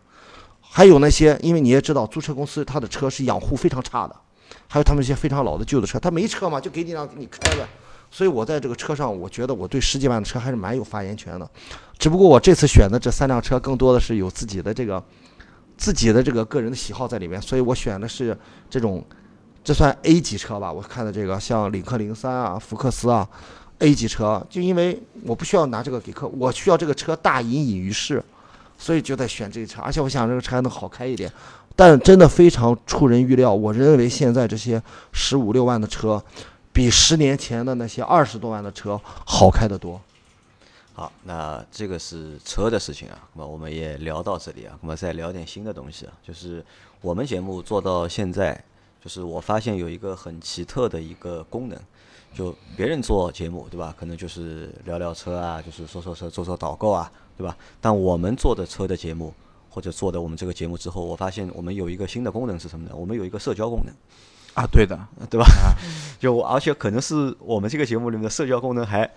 还有那些，因为你也知道，租车公司他的车是养护非常差的，还有他们一些非常老的旧的车，他没车嘛，就给你辆给你开呗。所以我在这个车上，我觉得我对十几万的车还是蛮有发言权的。只不过我这次选的这三辆车，更多的是有自己的这个自己的这个个人的喜好在里面，所以我选的是这种，这算 A 级车吧？我看的这个像领克零三啊、福克斯啊，A 级车，就因为我不需要拿这个给客，我需要这个车大隐隐于市，所以就在选这个车，而且我想这个车还能好开一点。但真的非常出人预料，我认为现在这些十五六万的车，比十年前的那些二十多万的车好开得多。好，那这个是车的事情啊，那么我们也聊到这里啊，那么再聊点新的东西啊，就是我们节目做到现在，就是我发现有一个很奇特的一个功能，就别人做节目对吧，可能就是聊聊车啊，就是说说车、做做导购啊，对吧？但我们做的车的节目，或者做的我们这个节目之后，我发现我们有一个新的功能是什么呢？我们有一个社交功能。啊，对的，对吧？*laughs* 就而且可能是我们这个节目里面的社交功能还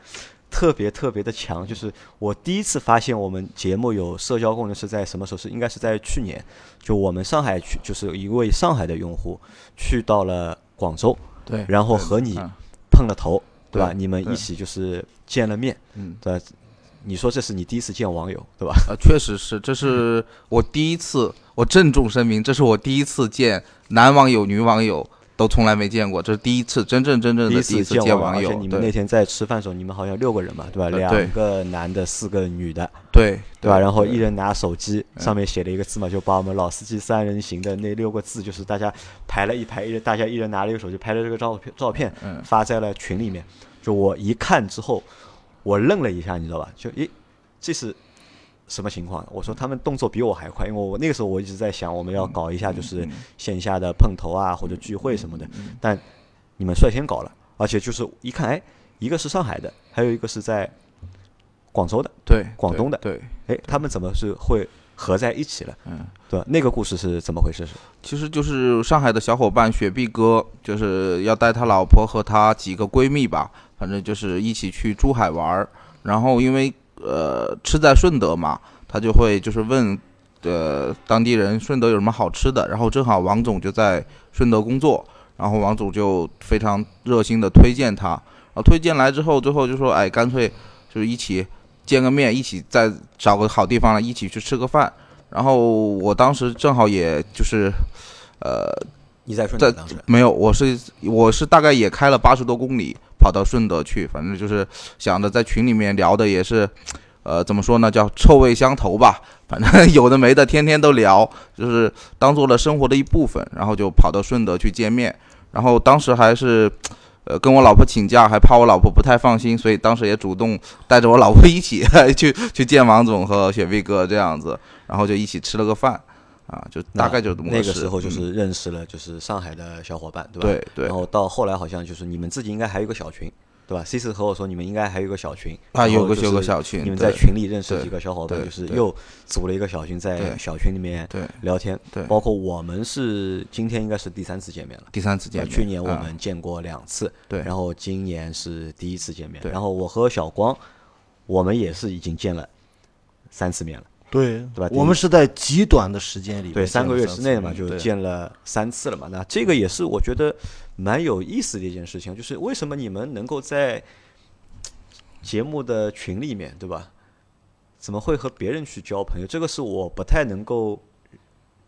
特别特别的强。就是我第一次发现我们节目有社交功能是在什么时候？是应该是在去年，就我们上海去，就是一位上海的用户去到了广州，对然后和你嗯碰了头，对吧？对你们一起就是见了面，嗯，对吧？你说这是你第一次见网友，对吧？呃，确实是，这是我第一次，我郑重声明，这是我第一次见男网友、女网友都从来没见过，这是第一次真正真正的第一次见见网友网而且。你们那天在吃饭的时候，你们好像六个人嘛，对吧？两个男的，四个女的，对对吧？然后一人拿手机，嗯上面写了一个字嘛，就把我们老司机三人行的那六个字，就是大家排了一排，一人大家一人拿了一个手机拍了这个照片，照片嗯发在了群里面。就我一看之后，我愣了一下，你知道吧？就咦，这是什么情况？我说他们动作比我还快，因为我那个时候我一直在想，我们要搞一下就是线下的碰头啊或者聚会什么的，但你们率先搞了，而且就是一看，哎，一个是上海的，还有一个是在广州的，对，广东的对，哎，他们怎么是会合在一起了？嗯，对？那个故事是怎么回事？其实就是上海的小伙伴雪碧哥，就是要带他老婆和他几个闺蜜吧，反正就是一起去珠海玩儿。然后因为呃吃在顺德嘛，他就会就是问呃当地人顺德有什么好吃的。然后正好王总就在顺德工作，然后王总就非常热心的推荐他。然后推荐来之后，最后就说哎，干脆就是一起见个面，一起再找个好地方了，一起去吃个饭。然后我当时正好也就是，呃，你在顺德在当时？没有，我是我是大概也开了八十多公里跑到顺德去，反正就是想着在群里面聊的也是，呃，怎么说呢，叫臭味相投吧，*laughs* 反正有的没的，天天都聊，就是当做了生活的一部分，然后就跑到顺德去见面，然后当时还是。呃，跟我老婆请假，还怕我老婆不太放心，所以当时也主动带着我老婆一起 *laughs* 去去见王总和雪碧哥这样子，然后就一起吃了个饭，啊，就大概就这么那个时候就是认识了，就是上海的小伙伴，对吧？对对然后到后来好像就是你们自己应该还有一个小群，对吧？C 四和我说你们应该还有一个小群啊有个有个小群你们在群里认识对几个小伙伴，就是又组了一个小群，在小群里面对聊天。对包括我们是今天应该是第三次见面了。第三次见面，去年我啊们见过两次，对然后今年是第一次见面。然后我和小光，我们也是已经见了三次面了。对对吧我们是在极短的时间里面对，三个月之内嘛，就见了三次了嘛。那这个也是我觉得蛮有意思的一件事情，就是为什么你们能够在节目的群里面，对吧？怎么会和别人去交朋友？这个是我不太能够，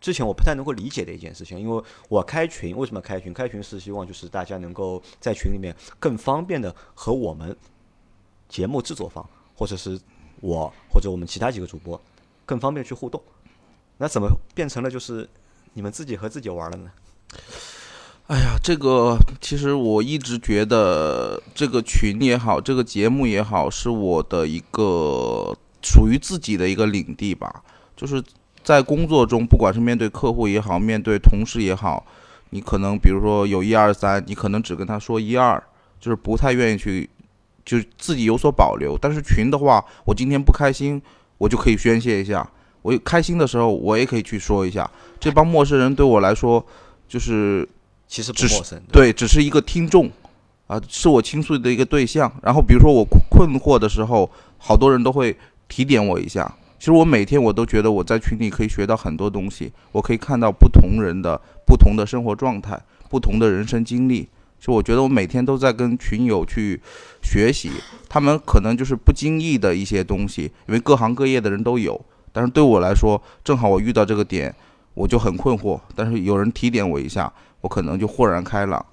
之前我不太能够理解的一件事情。因为我开群，为什么开群？开群是希望就是大家能够在群里面更方便的和我们节目制作方，或者是我或者我们其他几个主播更方便去互动。那怎么变成了就是你们自己和自己玩了呢？哎呀，这个其实我一直觉得这个群也好，这个节目也好，是我的一个属于自己的一个领地吧。就是在工作中，不管是面对客户也好，面对同事也好，你可能比如说有一二三，你可能只跟他说一二，就是不太愿意去，就是自己有所保留。但是群的话，我今天不开心，我就可以宣泄一下；我开心的时候，我也可以去说一下。这帮陌生人对我来说，就是其实不陌生，对，只是一个听众，啊，是我倾诉的一个对象。然后比如说我困困惑的时候，好多人都会提点我一下。其实我每天我都觉得我在群里可以学到很多东西，我可以看到不同人的不同的生活状态、不同的人生经历。就我觉得我每天都在跟群友去学习，他们可能就是不经意的一些东西，因为各行各业的人都有。但是对我来说，正好我遇到这个点，我就很困惑。但是有人提点我一下，我可能就豁然开朗。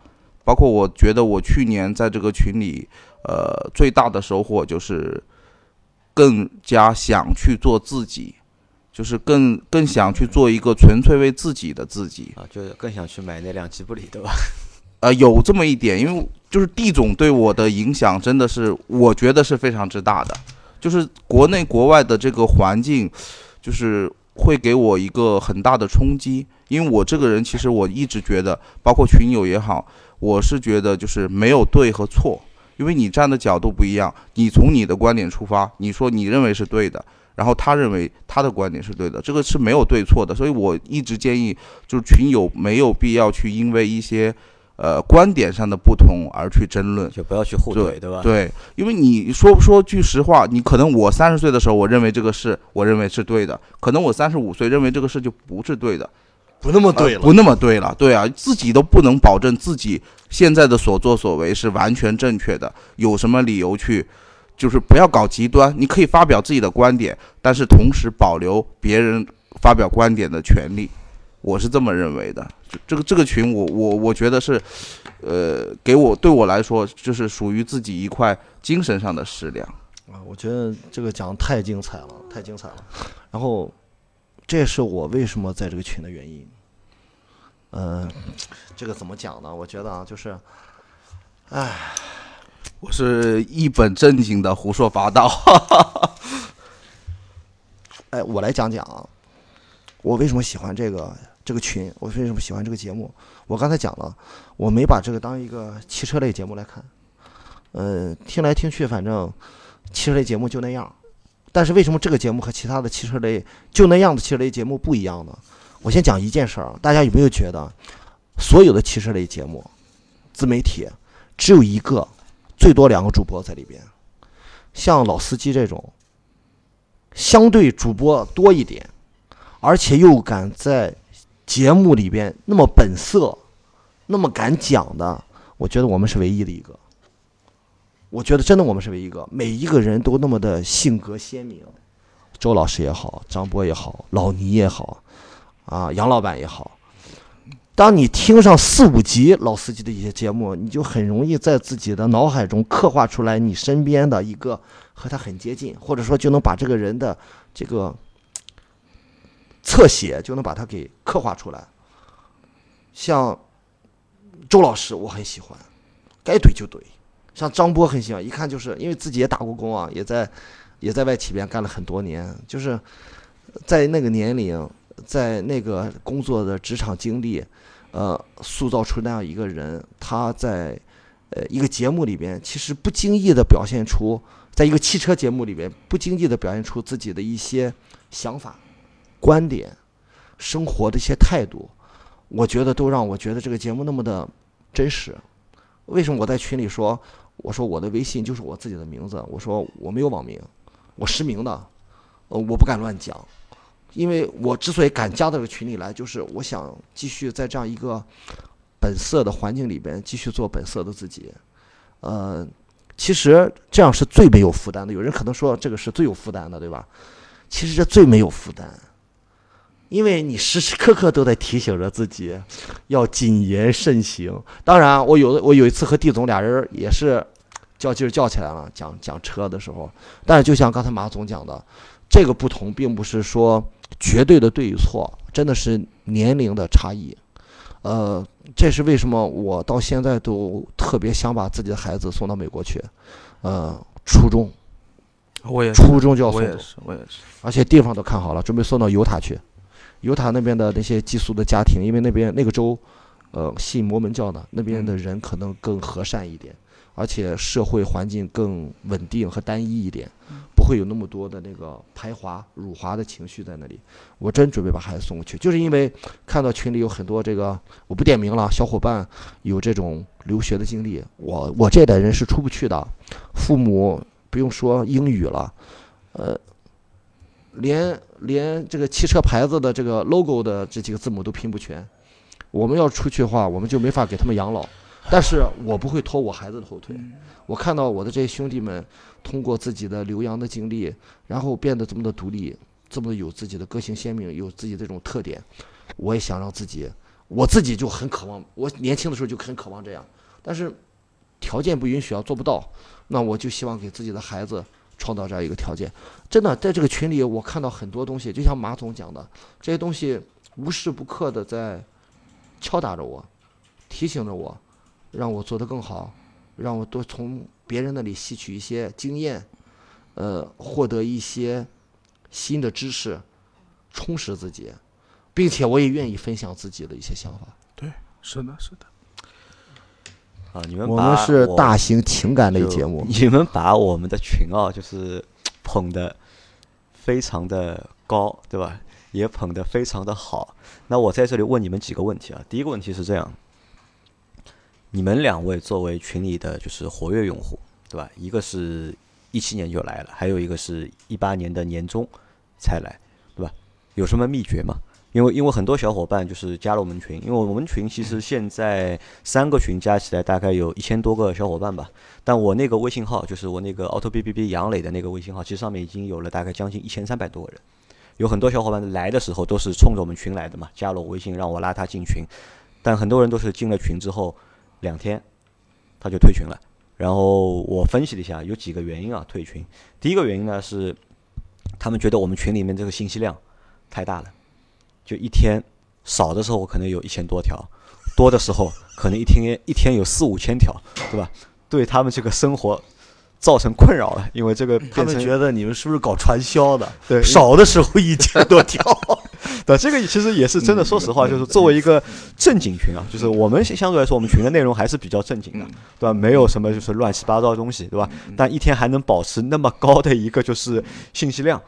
包括我觉得我去年在这个群里，呃，最大的收获就是更加想去做自己，就是更更想去做一个纯粹为自己的自己。啊，就是更想去买那辆吉布里，对吧？呃，有这么一点，因为就是地总对我的影响真的是，我觉得是非常之大的。就是国内国外的这个环境，就是会给我一个很大的冲击。因为我这个人其实我一直觉得，包括群友也好，我是觉得就是没有对和错，因为你站的角度不一样，你从你的观点出发，你说你认为是对的，然后他认为他的观点是对的，这个是没有对错的。所以我一直建议，就是群友没有必要去因为一些呃观点上的不同而去争论。就不要去互怼，对吧？对，因为你说说句实话，你可能我三十岁的时候，我认为这个事，我认为是对的，可能我三十五岁认为这个事就不是对的，不那么对了。呃不那么对了。对啊，自己都不能保证自己现在的所作所为是完全正确的，有什么理由去？就是不要搞极端，你可以发表自己的观点，但是同时保留别人发表观点的权利，我是这么认为的。这这个这个群我，我我觉得是，呃，给我对我来说，就是属于自己一块精神上的食粮。啊，我觉得这个讲得太精彩了，太精彩了。然后，这也是我为什么在这个群的原因。嗯、这个怎么讲呢？我觉得啊，就是，我是一本正经的胡说八道。哎我来讲讲啊，我为什么喜欢这个这个群，我为什么喜欢这个节目。我刚才讲了，我没把这个当一个汽车类节目来看，嗯，听来听去，反正汽车类节目就那样。但是为什么这个节目和其他的汽车类就那样的汽车类节目不一样呢？我先讲一件事儿，大家有没有觉得，所有的汽车类节目，自媒体只有一个，最多两个主播在里边，像老司机这种，相对主播多一点，而且又敢在节目里边那么本色，那么敢讲的，我觉得我们是唯一的一个。我觉得真的我们是唯一一个，每一个人都那么的性格鲜明，周老师也好，张波也好，老倪也好，啊，杨老板也好。当你听上四五集老司机的一些节目，你就很容易在自己的脑海中刻画出来你身边的一个和他很接近，或者说就能把这个人的这个侧写就能把他给刻画出来。像周老师，我很喜欢，该怼就怼。像张波很喜欢，一看就是因为自己也打过工啊，也在也在外企边干了很多年，就是在那个年龄，在那个工作的职场经历，呃，塑造出那样一个人。他在呃一个节目里边，其实不经意的表现出，在一个汽车节目里边，不经意的表现出自己的一些想法、观点、生活的一些态度，我觉得都让我觉得这个节目那么的真实。为什么我在群里说？我说我的微信就是我自己的名字。我说我没有网名，我实名的，呃，我不敢乱讲，因为我之所以敢加到这个群里来，就是我想继续在这样一个本色的环境里边继续做本色的自己。呃，其实这样是最没有负担的。有人可能说这个是最有负担的，对吧？其实这最没有负担。因为你时时刻刻都在提醒着自己，要谨言慎行。当然，我有的我有一次和地总俩人也是较劲儿较起来了，讲讲车的时候。但是就像刚才马总讲的，这个不同并不是说绝对的对与错，真的是年龄的差异。呃，这是为什么我到现在都特别想把自己的孩子送到美国去。呃，初中，我也初中就要送走，我也是，我也是。而且地方都看好了，准备送到犹他去。犹他那边的那些寄宿的家庭，因为那边那个州，呃，信摩门教的，那边的人可能更和善一点，而且社会环境更稳定和单一一点，不会有那么多的那个排华、辱华的情绪在那里。我真准备把孩子送过去，就是因为看到群里有很多这个，我不点名了，小伙伴有这种留学的经历，我我这代人是出不去的，父母不用说英语了，呃。连连这个汽车牌子的这个 logo 的这几个字母都拼不全，我们要出去的话，我们就没法给他们养老。但是我不会拖我孩子的后腿。我看到我的这些兄弟们通过自己的留洋的经历，然后变得这么的独立，这么有自己的个性鲜明，有自己这种特点，我也想让自己，我自己就很渴望。我年轻的时候就很渴望这样，但是条件不允许啊，做不到。那我就希望给自己的孩子。创造这样一个条件，真的在这个群里，我看到很多东西，就像马总讲的，这些东西无时不刻的在敲打着我，提醒着我，让我做得更好，让我多从别人那里吸取一些经验，呃，获得一些新的知识，充实自己，并且我也愿意分享自己的一些想法。对，是的，是的。啊，你们我们是大型情感类节目，*laughs* 你们把我们的群啊，就是 *tsk* 捧的非常的高，对吧？也捧的非常的好。那我在这里问你们几个问题啊。第一个问题是这样：你们两位作为群里的就是活跃用户，对吧？一个是一七年就来了，还有一个是一八年的年中才来，对吧？有什么秘诀吗？因为因为很多小伙伴就是加了我们群，因为我们群其实现在三个群加起来大概有一千多个小伙伴吧。但我那个微信号就是我那个 auto B B B 杨磊的那个微信号，其实上面已经有了大概将近一千三百多个人。有很多小伙伴来的时候都是冲着我们群来的嘛，加了我微信让我拉他进群。但很多人都是进了群之后两天他就退群了。然后我分析了一下，有几个原因啊退群。第一个原因呢是他们觉得我们群里面这个信息量太大了。就一天少的时候我可能有一千多条，多的时候可能一天一天有四五千条，对吧？对他们这个生活造成困扰了，因为这个他们觉得你们是不是搞传销的？对少的时候一千多条，*laughs* 对，这个其实也是真的。说实话，就是作为一个正经群啊，就是我们相对来说，我们群的内容还是比较正经的，对吧？没有什么就是乱七八糟的东西，对吧？但一天还能保持那么高的一个就是信息量，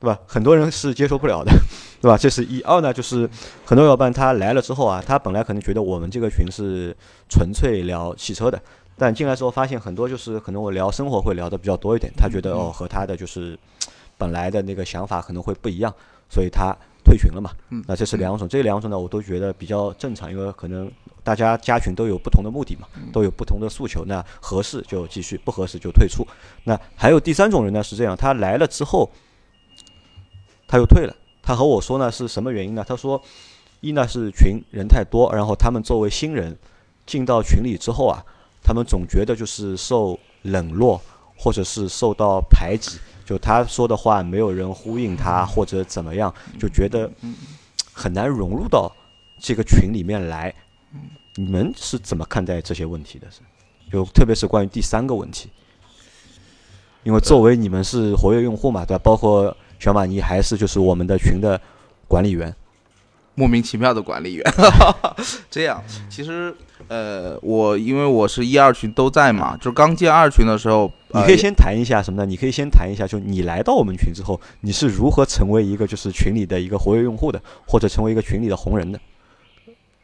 对吧？很多人是接受不了的，*laughs* 对吧？这是一。二呢，就是很多小伙伴他来了之后啊，他本来可能觉得我们这个群是纯粹聊汽车的，但进来之后发现很多就是可能我聊生活会聊的比较多一点，他觉得哦和他的就是本来的那个想法可能会不一样，所以他退群了嘛。那这是两种，这两种呢我都觉得比较正常，因为可能大家加群都有不同的目的嘛，都有不同的诉求。那合适就继续，不合适就退出。那还有第三种人呢是这样，他来了之后他又退了，他和我说呢是什么原因呢？他说一呢是群人太多，然后他们作为新人进到群里之后啊，他们总觉得就是受冷落，或者是受到排挤。就他说的话没有人呼应他，或者怎么样，就觉得很难融入到这个群里面来。你们是怎么看待这些问题的？是，就特别是关于第三个问题，因为作为你们是活跃用户嘛，对吧？包括小马你还是就是我们的群的管理员，莫名其妙的管理员。*laughs* 这样，其实呃，我因为我是一二群都在嘛，就刚进二群的时候，呃你可以先谈一下什么呢？你可以先谈一下，就你来到我们群之后，你是如何成为一个就是群里的一个活跃用户的，或者成为一个群里的红人的？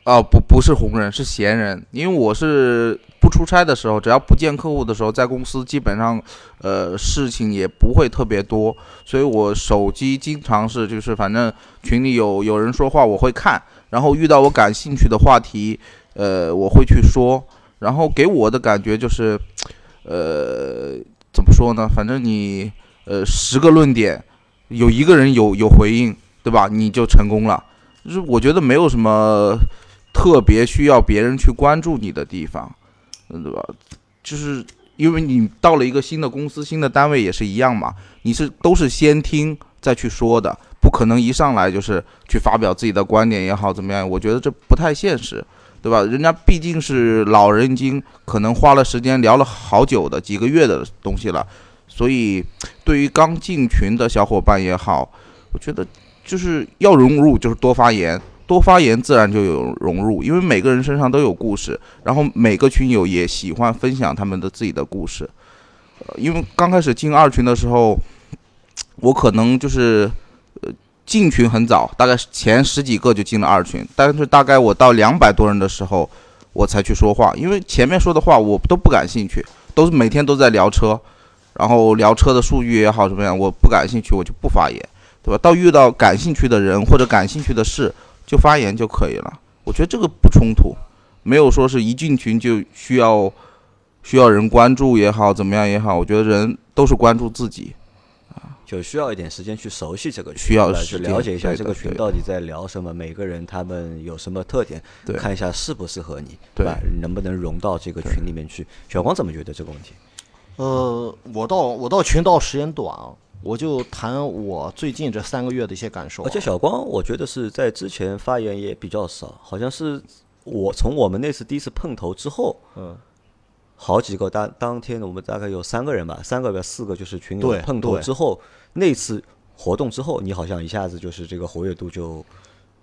啊，不不是红人，是闲人。因为我是不出差的时候，只要不见客户的时候，在公司基本上，呃，事情也不会特别多，所以我手机经常是就是反正群里有有人说话我会看，然后遇到我感兴趣的话题，呃，我会去说，然后给我的感觉就是，呃，怎么说呢？反正你呃十个论点，有一个人有有回应，对吧？你就成功了。就是我觉得没有什么。特别需要别人去关注你的地方，嗯，对吧？就是因为你到了一个新的公司、新的单位也是一样嘛，你是都是先听再去说的，不可能一上来就是去发表自己的观点也好怎么样？我觉得这不太现实，对吧？人家毕竟是老人，已经可能花了时间聊了好久的几个月的东西了，所以对于刚进群的小伙伴也好，我觉得就是要融入，就是多发言。多发言自然就有融入，因为每个人身上都有故事，然后每个群友也喜欢分享他们的自己的故事。呃，因为刚开始进二群的时候，我可能就是呃进群很早，大概前十几个就进了二群，但是大概我到两百多人的时候，我才去说话，因为前面说的话我都不感兴趣，都是每天都在聊车，然后聊车的数据也好怎么样，我不感兴趣我就不发言，对吧？到遇到感兴趣的人或者感兴趣的事。就发言就可以了，我觉得这个不冲突，没有说是一进群就需要需要人关注也好，怎么样也好，我觉得人都是关注自己，啊就需要一点时间去熟悉这个群，需要去了解一下这个群到底在聊什么，每个人他们有什么特点，对看一下适不适合你，对吧？能不能融到这个群里面去？小光怎么觉得这个问题？呃，我到我到群到时间短啊，我就谈我最近这三个月的一些感受啊。而且小光，我觉得是在之前发言也比较少，好像是我从我们那次第一次碰头之后，嗯，好几个当当天我们大概有三个人吧，三个吧四个就是群友对碰头之后，那次活动之后，你好像一下子就是这个活跃度就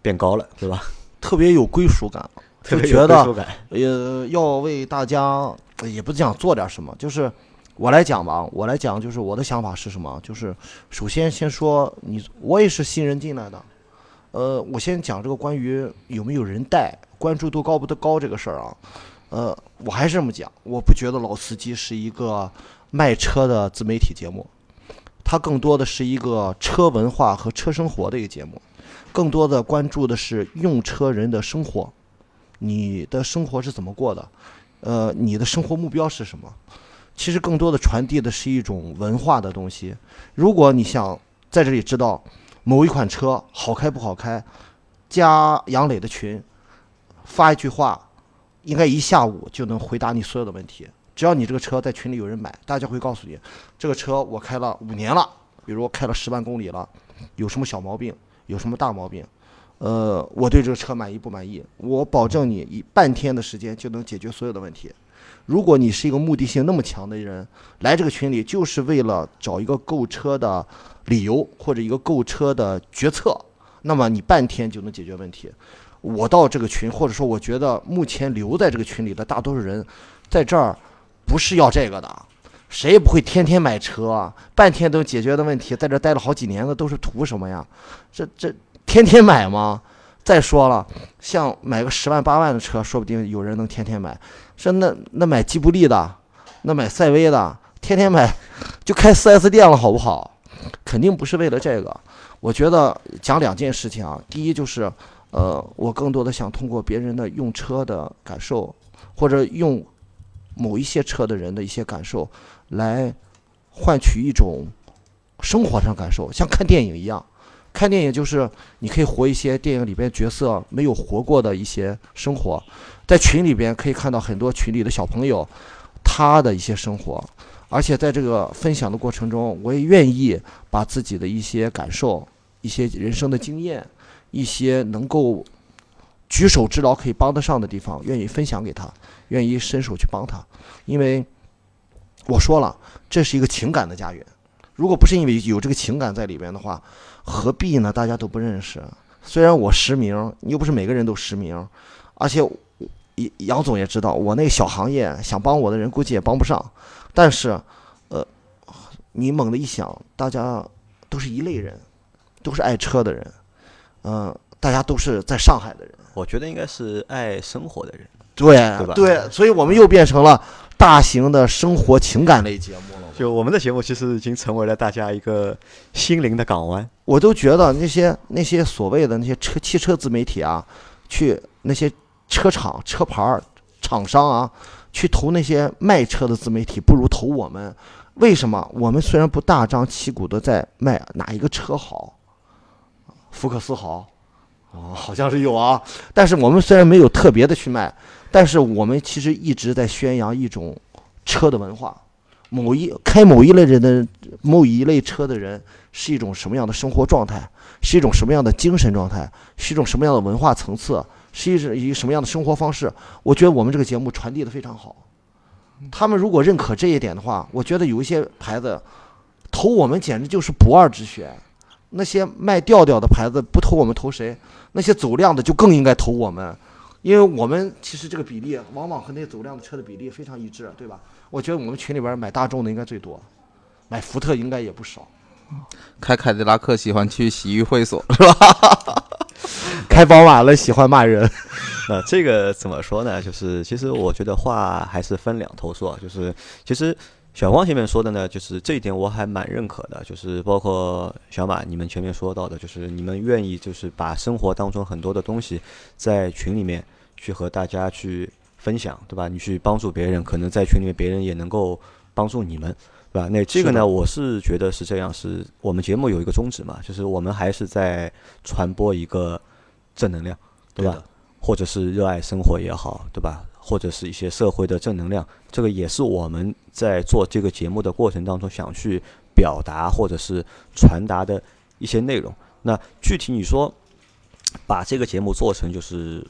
变高了，对吧？*laughs* 特别有归属感，特别有就觉得归属感。呃要为大家呃也不讲做点什么，就是我来讲吧，我来讲就是我的想法是什么？就是首先先说你，我也是新人进来的，呃，我先讲这个关于有没有人带，关注度高不高这个事儿啊。呃，我还是这么讲，我不觉得老司机是一个卖车的自媒体节目，它更多的是一个车文化和车生活的一个节目，更多的关注的是用车人的生活，你的生活是怎么过的，呃，你的生活目标是什么？其实更多的传递的是一种文化的东西。如果你想在这里知道某一款车好开不好开，加杨磊的群，发一句话，应该一下午就能回答你所有的问题。只要你这个车在群里有人买，大家会告诉你，这个车我开了五年了，比如我开了十万公里了，有什么小毛病，有什么大毛病，呃，我对这个车满意不满意？我保证你一半天的时间就能解决所有的问题。如果你是一个目的性那么强的人，来这个群里就是为了找一个购车的理由或者一个购车的决策，那么你半天就能解决问题。我到这个群，或者说我觉得目前留在这个群里的大多数人，在这儿不是要这个的，谁也不会天天买车啊，半天都解决的问题，在这待了好几年的都是图什么呀？这这天天买吗？再说了，像买个十万八万的车，说不定有人能天天买。说那那买吉布力的，那买赛威的，天天买，就开 4S 店了，好不好？肯定不是为了这个。我觉得讲两件事情啊，第一就是。呃，我更多的想通过别人的用车的感受，或者用某一些车的人的一些感受，来换取一种生活上感受，像看电影一样。看电影就是你可以活一些电影里边角色没有活过的一些生活，在群里边可以看到很多群里的小朋友他的一些生活，而且在这个分享的过程中，我也愿意把自己的一些感受、一些人生的经验。一些能够举手之劳可以帮得上的地方，愿意分享给他，愿意伸手去帮他，因为我说了，这是一个情感的家园。如果不是因为有这个情感在里边的话，何必呢？大家都不认识。虽然我实名，又不是每个人都实名，而且杨杨总也知道，我那个小行业想帮我的人估计也帮不上。但是，呃，你猛地一想，大家都是一类人，都是爱车的人。嗯，大家都是在上海的人，我觉得应该是爱生活的人，对对吧？对，所以我们又变成了大型的生活情感类节目了。就我们的节目其实已经成为了大家一个心灵的港湾。我都觉得那些那些所谓的那些车汽车自媒体啊，去那些车厂车牌儿厂商啊，去投那些卖车的自媒体，不如投我们。为什么？我们虽然不大张旗鼓的在卖哪一个车好。福克斯好，哦，好像是有啊。但是我们虽然没有特别的去卖，但是我们其实一直在宣扬一种车的文化。某一开某一类人的某一类车的人是一种什么样的生活状态？是一种什么样的精神状态？是一种什么样的文化层次？是一种一什么样的生活方式？我觉得我们这个节目传递的非常好。他们如果认可这一点的话，我觉得有一些牌子投我们简直就是不二之选。那些卖调调的牌子不投我们投谁？那些走量的就更应该投我们，因为我们其实这个比例往往和那些走量的车的比例非常一致，对吧？我觉得我们群里边买大众的应该最多，买福特应该也不少。开凯迪拉克喜欢去洗浴会所是吧？*laughs* 开宝马了喜欢骂人。*laughs* 呃这个怎么说呢？就是其实我觉得话还是分两头说，就是其实。小光前面说的呢，就是这一点我还蛮认可的，就是包括小马你们前面说到的，就是你们愿意就是把生活当中很多的东西在群里面去和大家去分享，对吧？你去帮助别人，可能在群里面别人也能够帮助你们，对吧？那这个呢，我是觉得是这样，是我们节目有一个宗旨嘛，就是我们还是在传播一个正能量，对吧？或者是热爱生活也好，对吧？或者是一些社会的正能量，这个也是我们在做这个节目的过程当中想去表达或者是传达的一些内容。那具体你说把这个节目做成就是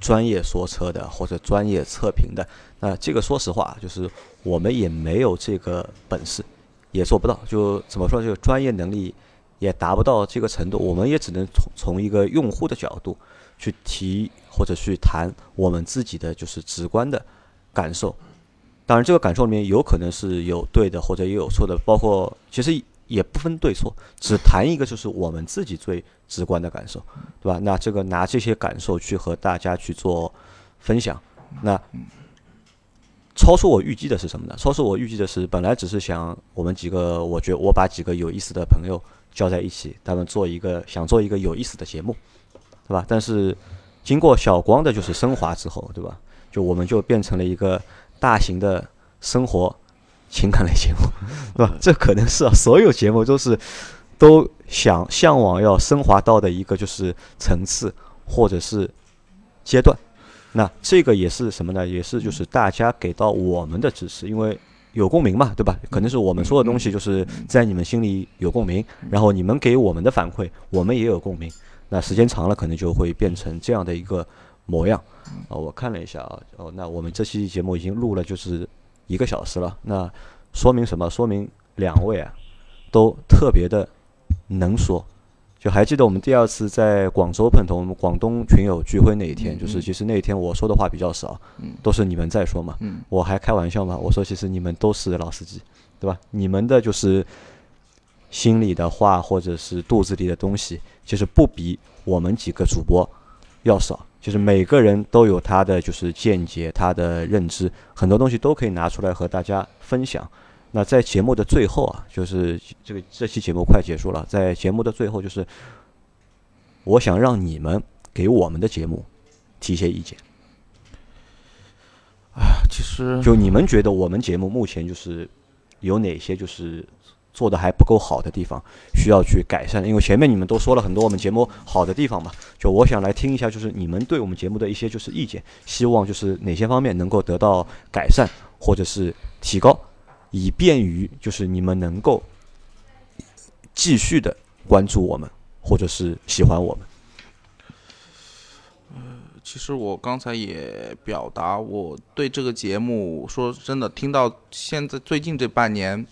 专业说车的或者专业测评的，那这个说实话就是我们也没有这个本事，也做不到。就怎么说，就专业能力也达不到这个程度，我们也只能从从一个用户的角度去提。或者去谈我们自己的就是直观的感受，当然这个感受里面有可能是有对的或者也有错的，包括其实也不分对错，只谈一个就是我们自己最直观的感受，对吧？那这个拿这些感受去和大家去做分享，那超出我预计的是什么呢？超出我预计的是，本来只是想我们几个，我觉我把几个有意思的朋友叫在一起，他们做一个想做一个有意思的节目，对吧？但是。经过小光的就是升华之后，对吧？就我们就变成了一个大型的生活情感类节目，*laughs* 对吧？这可能是啊，所有节目都是都想向往要升华到的一个就是层次或者是阶段。那这个也是什么呢？也是就是大家给到我们的支持，因为有共鸣嘛，对吧？可能是我们说的东西就是在你们心里有共鸣，然后你们给我们的反馈，我们也有共鸣。那时间长了，可能就会变成这样的一个模样。啊，我看了一下啊，哦，那我们这期节目已经录了就是一个小时了，那说明什么？说明两位啊都特别的能说。就还记得我们第二次在广州碰头，我们广东群友聚会那一天，就是其实那一天我说的话比较少，都是你们在说嘛。我还开玩笑嘛，我说其实你们都是老司机，对吧？你们的就是心里的话或者是肚子里的东西，其实不比我们几个主播要少。就是每个人都有他的就是见解，他的认知，很多东西都可以拿出来和大家分享。那在节目的最后啊，就是这个这期节目快结束了，在节目的最后，就是我想让你们给我们的节目提一些意见。啊，其实就你们觉得我们节目目前就是有哪些就是做的还不够好的地方，需要去改善？因为前面你们都说了很多我们节目好的地方嘛，就我想来听一下，就是你们对我们节目的一些就是意见，希望就是哪些方面能够得到改善或者是提高，以便于就是你们能够继续的关注我们或者是喜欢我们。其实我刚才也表达我对这个节目，说真的，听到现在最近这半年，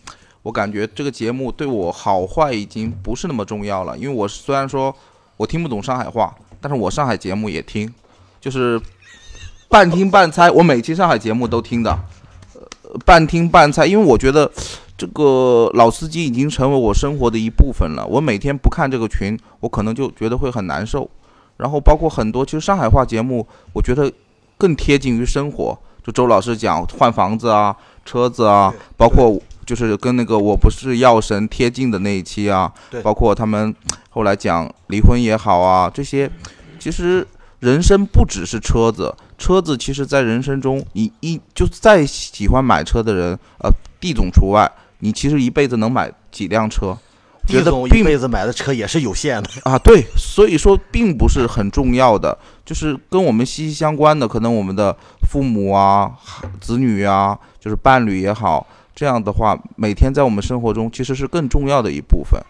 我感觉这个节目对我好坏已经不是那么重要了。因为我虽然说我听不懂上海话，但是我上海节目也听，就是半听半猜。我每期上海节目都听的，呃，半听半猜，因为我觉得这个老司机已经成为我生活的一部分了。我每天不看这个群，我可能就觉得会很难受。然后包括很多，其实上海话节目，我觉得更贴近于生活。就周老师讲换房子啊、车子啊，包括就是跟那个我不是药神贴近的那一期啊，包括他们后来讲离婚也好啊，这些其实人生不只是车子，车子其实在人生中，你一就再喜欢买车的人，呃，地总除外，你其实一辈子能买几辆车？觉得一辈子买的车也是有限的 *laughs* 啊，对，所以说并不是很重要的，就是跟我们息息相关的，可能我们的父母啊、子女啊，就是伴侣也好，这样的话，每天在我们生活中其实是更重要的一部分。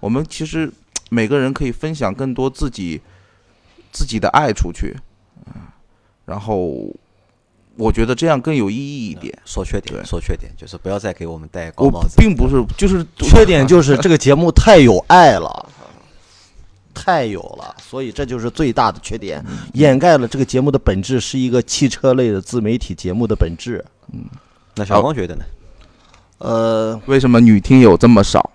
我们其实每个人可以分享更多自己自己的爱出去，嗯，然后。我觉得这样更有意义一点。说缺点，说缺点，就是不要再给我们戴高帽子。并不是，*laughs* 就是缺点就是这个节目太有爱了，太有了，所以这就是最大的缺点，掩盖了这个节目的本质是一个汽车类的自媒体节目的本质。嗯，那小光觉得呢？呃，为什么女听友这么少？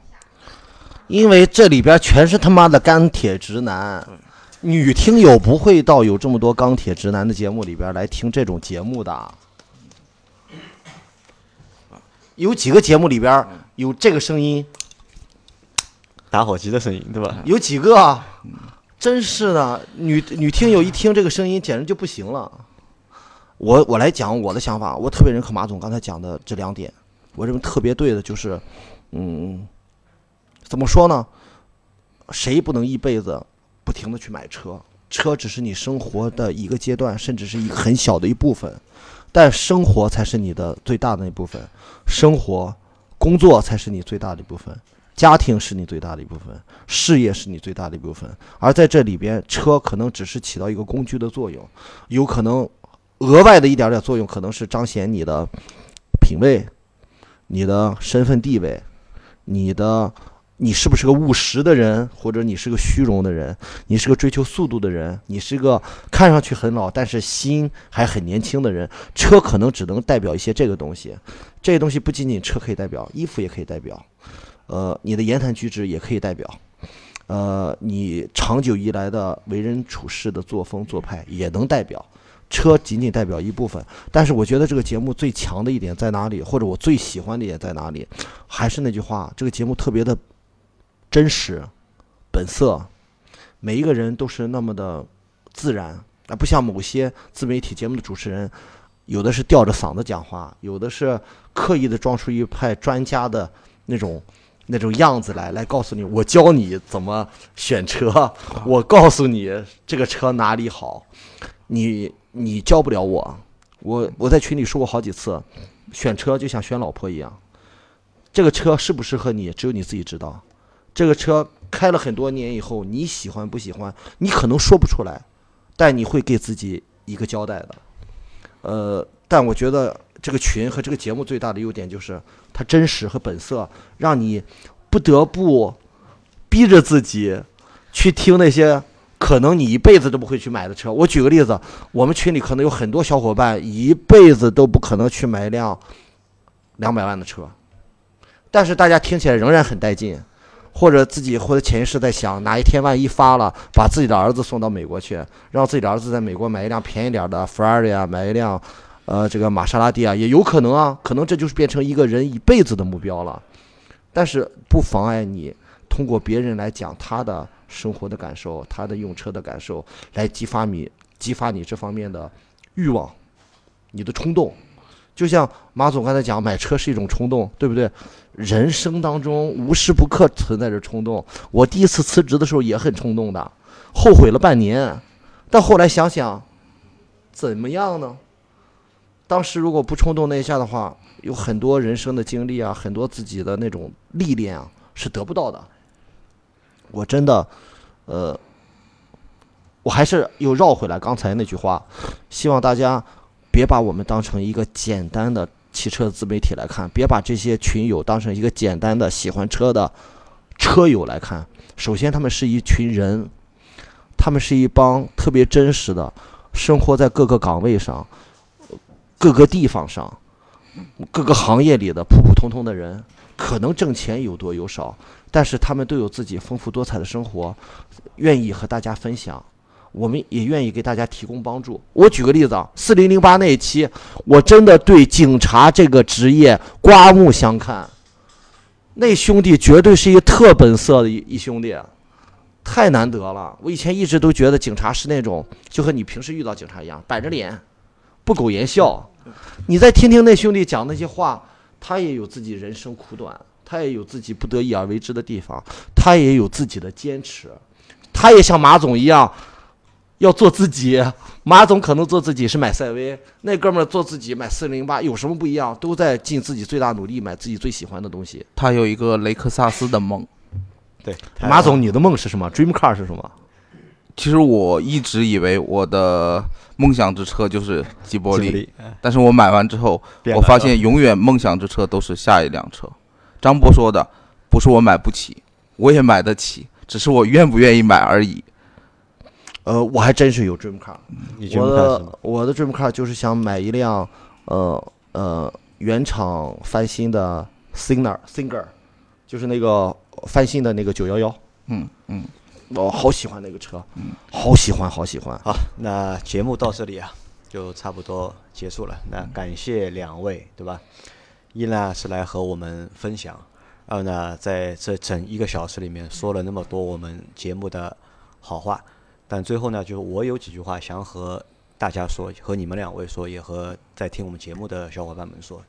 因为这里边全是他妈的钢铁直男。女听友不会到有这么多钢铁直男的节目里边来听这种节目的，有几个节目里边有这个声音，打火机的声音，对吧？有几个，真是的，女女听友一听这个声音简直就不行了。我我来讲我的想法，我特别认可马总刚才讲的这两点，我认为特别对的就是，嗯，怎么说呢？谁不能一辈子？不停的去买车，车只是你生活的一个阶段，甚至是一个很小的一部分，但生活才是你的最大的那部分，生活、工作才是你最大的一部分，家庭是你最大的一部分，事业是你最大的一部分，而在这里边，车可能只是起到一个工具的作用，有可能额外的一点点作用，可能是彰显你的品味、你的身份地位、你的。你是不是个务实的人，或者你是个虚荣的人？你是个追求速度的人？你是个看上去很老，但是心还很年轻的人？车可能只能代表一些这个东西，这些东西不仅仅车可以代表，衣服也可以代表，呃，你的言谈举止也可以代表，呃，你长久以来的为人处事的作风做派也能代表。车仅仅代表一部分，但是我觉得这个节目最强的一点在哪里，或者我最喜欢的一点在哪里？还是那句话，这个节目特别的。真实、本色，每一个人都是那么的自然，啊，不像某些自媒体节目的主持人，有的是吊着嗓子讲话，有的是刻意的装出一派专家的那种那种样子来，来告诉你我教你怎么选车，*laughs* 我告诉你这个车哪里好，你你教不了我，我我在群里说过好几次，选车就像选老婆一样，这个车适不适合你，只有你自己知道。这个车开了很多年以后，你喜欢不喜欢？你可能说不出来，但你会给自己一个交代的。呃，但我觉得这个群和这个节目最大的优点就是它真实和本色，让你不得不逼着自己去听那些可能你一辈子都不会去买的车。我举个例子，我们群里可能有很多小伙伴一辈子都不可能去买一辆两百万的车，但是大家听起来仍然很带劲。或者自己或者潜意识在想，哪一天万一发了，把自己的儿子送到美国去，让自己的儿子在美国买一辆便宜点的法拉利啊，买一辆，呃，这个玛莎拉蒂啊，也有可能啊，可能这就是变成一个人一辈子的目标了。但是不妨碍你通过别人来讲他的生活的感受，他的用车的感受，来激发你激发你这方面的欲望，你的冲动。就像马总刚才讲，买车是一种冲动，对不对？人生当中无时不刻存在着冲动。我第一次辞职的时候也很冲动的，后悔了半年，但后来想想，怎么样呢？当时如果不冲动那一下的话，有很多人生的经历啊，很多自己的那种历练啊，是得不到的。我真的，呃，我还是又绕回来刚才那句话，希望大家别把我们当成一个简单的。汽车自媒体来看，别把这些群友当成一个简单的喜欢车的车友来看。首先，他们是一群人，他们是一帮特别真实的，生活在各个岗位上、各个地方上、各个行业里的普普通通的人。可能挣钱有多有少，但是他们都有自己丰富多彩的生活，愿意和大家分享。我们也愿意给大家提供帮助。我举个例子啊，四零零八那一期，我真的对警察这个职业刮目相看。那兄弟绝对是一个特本色的一一兄弟，太难得了。我以前一直都觉得警察是那种，就和你平时遇到警察一样，板着脸，不苟言笑。你再听听那兄弟讲那些话，他也有自己人生苦短，他也有自己不得已而为之的地方，他也有自己的坚持，他也像马总一样。要做自己，马总可能做自己是买赛威，那哥们儿做自己买四零八，有什么不一样？都在尽自己最大努力买自己最喜欢的东西。他有一个雷克萨斯的梦。对，马总，你的梦是什么？Dream Car 是什么？其实我一直以为我的梦想之车就是吉伯利，但是我买完之后，我发现永远梦想之车都是下一辆车。张波说的，不是我买不起，我也买得起，只是我愿不愿意买而已。呃，我还真是有 dream car，我的我的 dream car 就是想买一辆，呃呃原厂翻新的 Singer Singer，就是那个翻新的那个九幺幺。嗯嗯，我好喜欢那个车，嗯，好喜欢好喜欢。好，那节目到这里啊，就差不多结束了。那感谢两位，对吧？一呢是来和我们分享，二呢在这整一个小时里面说了那么多我们节目的好话。但最后呢，就我有几句话想和大家说，和你们两位说，也和在听我们节目的小伙伴们说。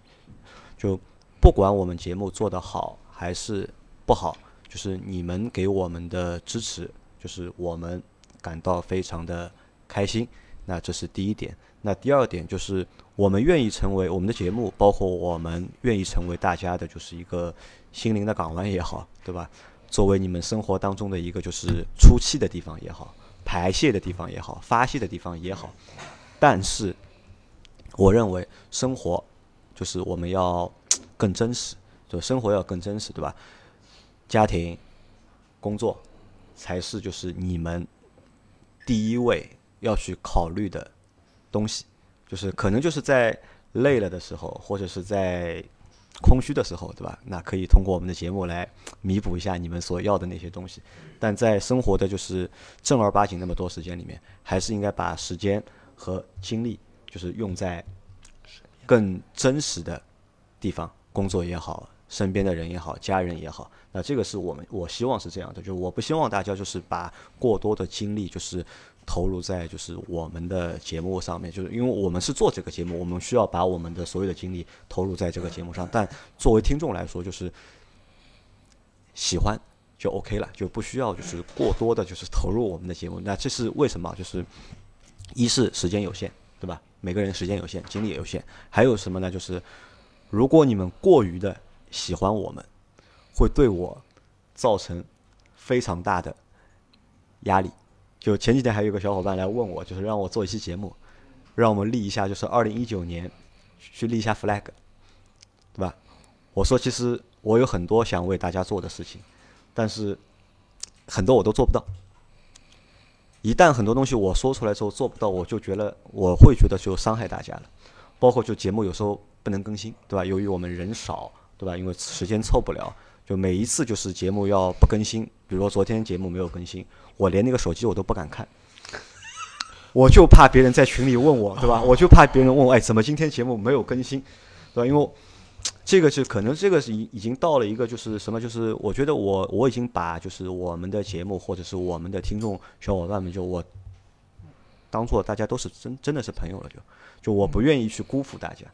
就不管我们节目做得好还是不好，就是你们给我们的支持，就是我们感到非常的开心。那这是第一点。那第二点就是我们愿意成为我们的节目，包括我们愿意成为大家的，就是一个心灵的港湾也好，对吧？作为你们生活当中的一个就是出气的地方也好。排泄的地方也好，发泄的地方也好，但是我认为生活就是我们要更真实，就生活要更真实，对吧？家庭、工作才是就是你们第一位要去考虑的东西，就是可能就是在累了的时候，或者是在。空虚的时候，对吧？那可以通过我们的节目来弥补一下你们所要的那些东西。但在生活的就是正儿八经那么多时间里面，还是应该把时间和精力就是用在更真实的地方，工作也好，身边的人也好，家人也好。那这个是我们我希望是这样的，就是我不希望大家就是把过多的精力就是。投入在就是我们的节目上面，就是因为我们是做这个节目，我们需要把我们的所有的精力投入在这个节目上。但作为听众来说，就是喜欢就 OK 了，就不需要就是过多的，就是投入我们的节目。那这是为什么？就是一是时间有限，对吧？每个人时间有限，精力也有限。还有什么呢？就是如果你们过于的喜欢我们，会对我造成非常大的压力。就前几天还有个小伙伴来问我，就是让我做一期节目，让我们立一下，就是二零一九年去立一下 flag，对吧？我说，其实我有很多想为大家做的事情，但是很多我都做不到。一旦很多东西我说出来之后做不到，我就觉得我会觉得就伤害大家了。包括就节目有时候不能更新，对吧？由于我们人少，对吧？因为时间凑不了，就每一次就是节目要不更新，比如说昨天节目没有更新，我连那个手机我都不敢看，我就怕别人在群里问我，对吧？我就怕别人问我，哎，怎么今天节目没有更新，对吧？因为这个是可能这个是已已经到了一个就是什么，就是我觉得我我已经把就是我们的节目或者是我们的听众小伙伴们，就我当做大家都是真真的是朋友了，就就我不愿意去辜负大家，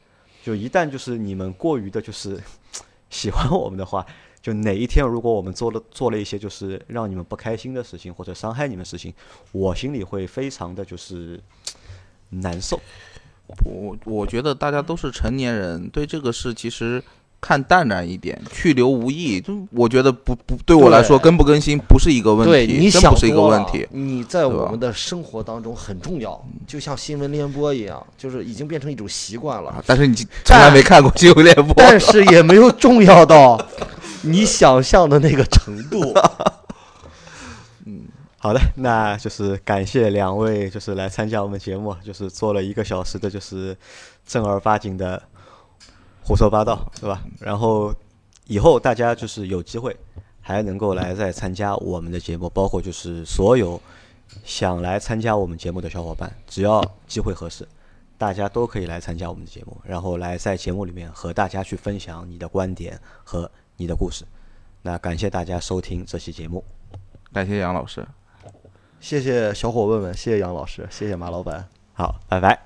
就一旦就是你们过于的就是 *laughs* 喜欢我们的话，就哪一天如果我们做了做了一些就是让你们不开心的事情或者伤害你们的事情，我心里会非常的就是难受。我我觉得大家都是成年人，对这个事其实看淡然一点，去留无意。就我觉得不不对我来说更不更新不是一个问对，题，你想真不是一个问题。你在我们的生活当中很重要，就像新闻联播一样，就是已经变成一种习惯了。但是你从来没看过新闻联播，但是也没有重要到你想象的那个程度。*laughs* 嗯好的，那就是感谢两位，就是来参加我们节目，就是做了一个小时的，就是正儿八经的胡说八道，对吧？然后以后大家就是有机会还能够来再参加我们的节目，包括就是所有想来参加我们节目的小伙伴，只要机会合适，大家都可以来参加我们的节目，然后来在节目里面和大家去分享你的观点和你的故事。那感谢大家收听这期节目。感谢杨老师。谢谢小伙伴们，谢谢杨老师，谢谢马老板。好，拜拜。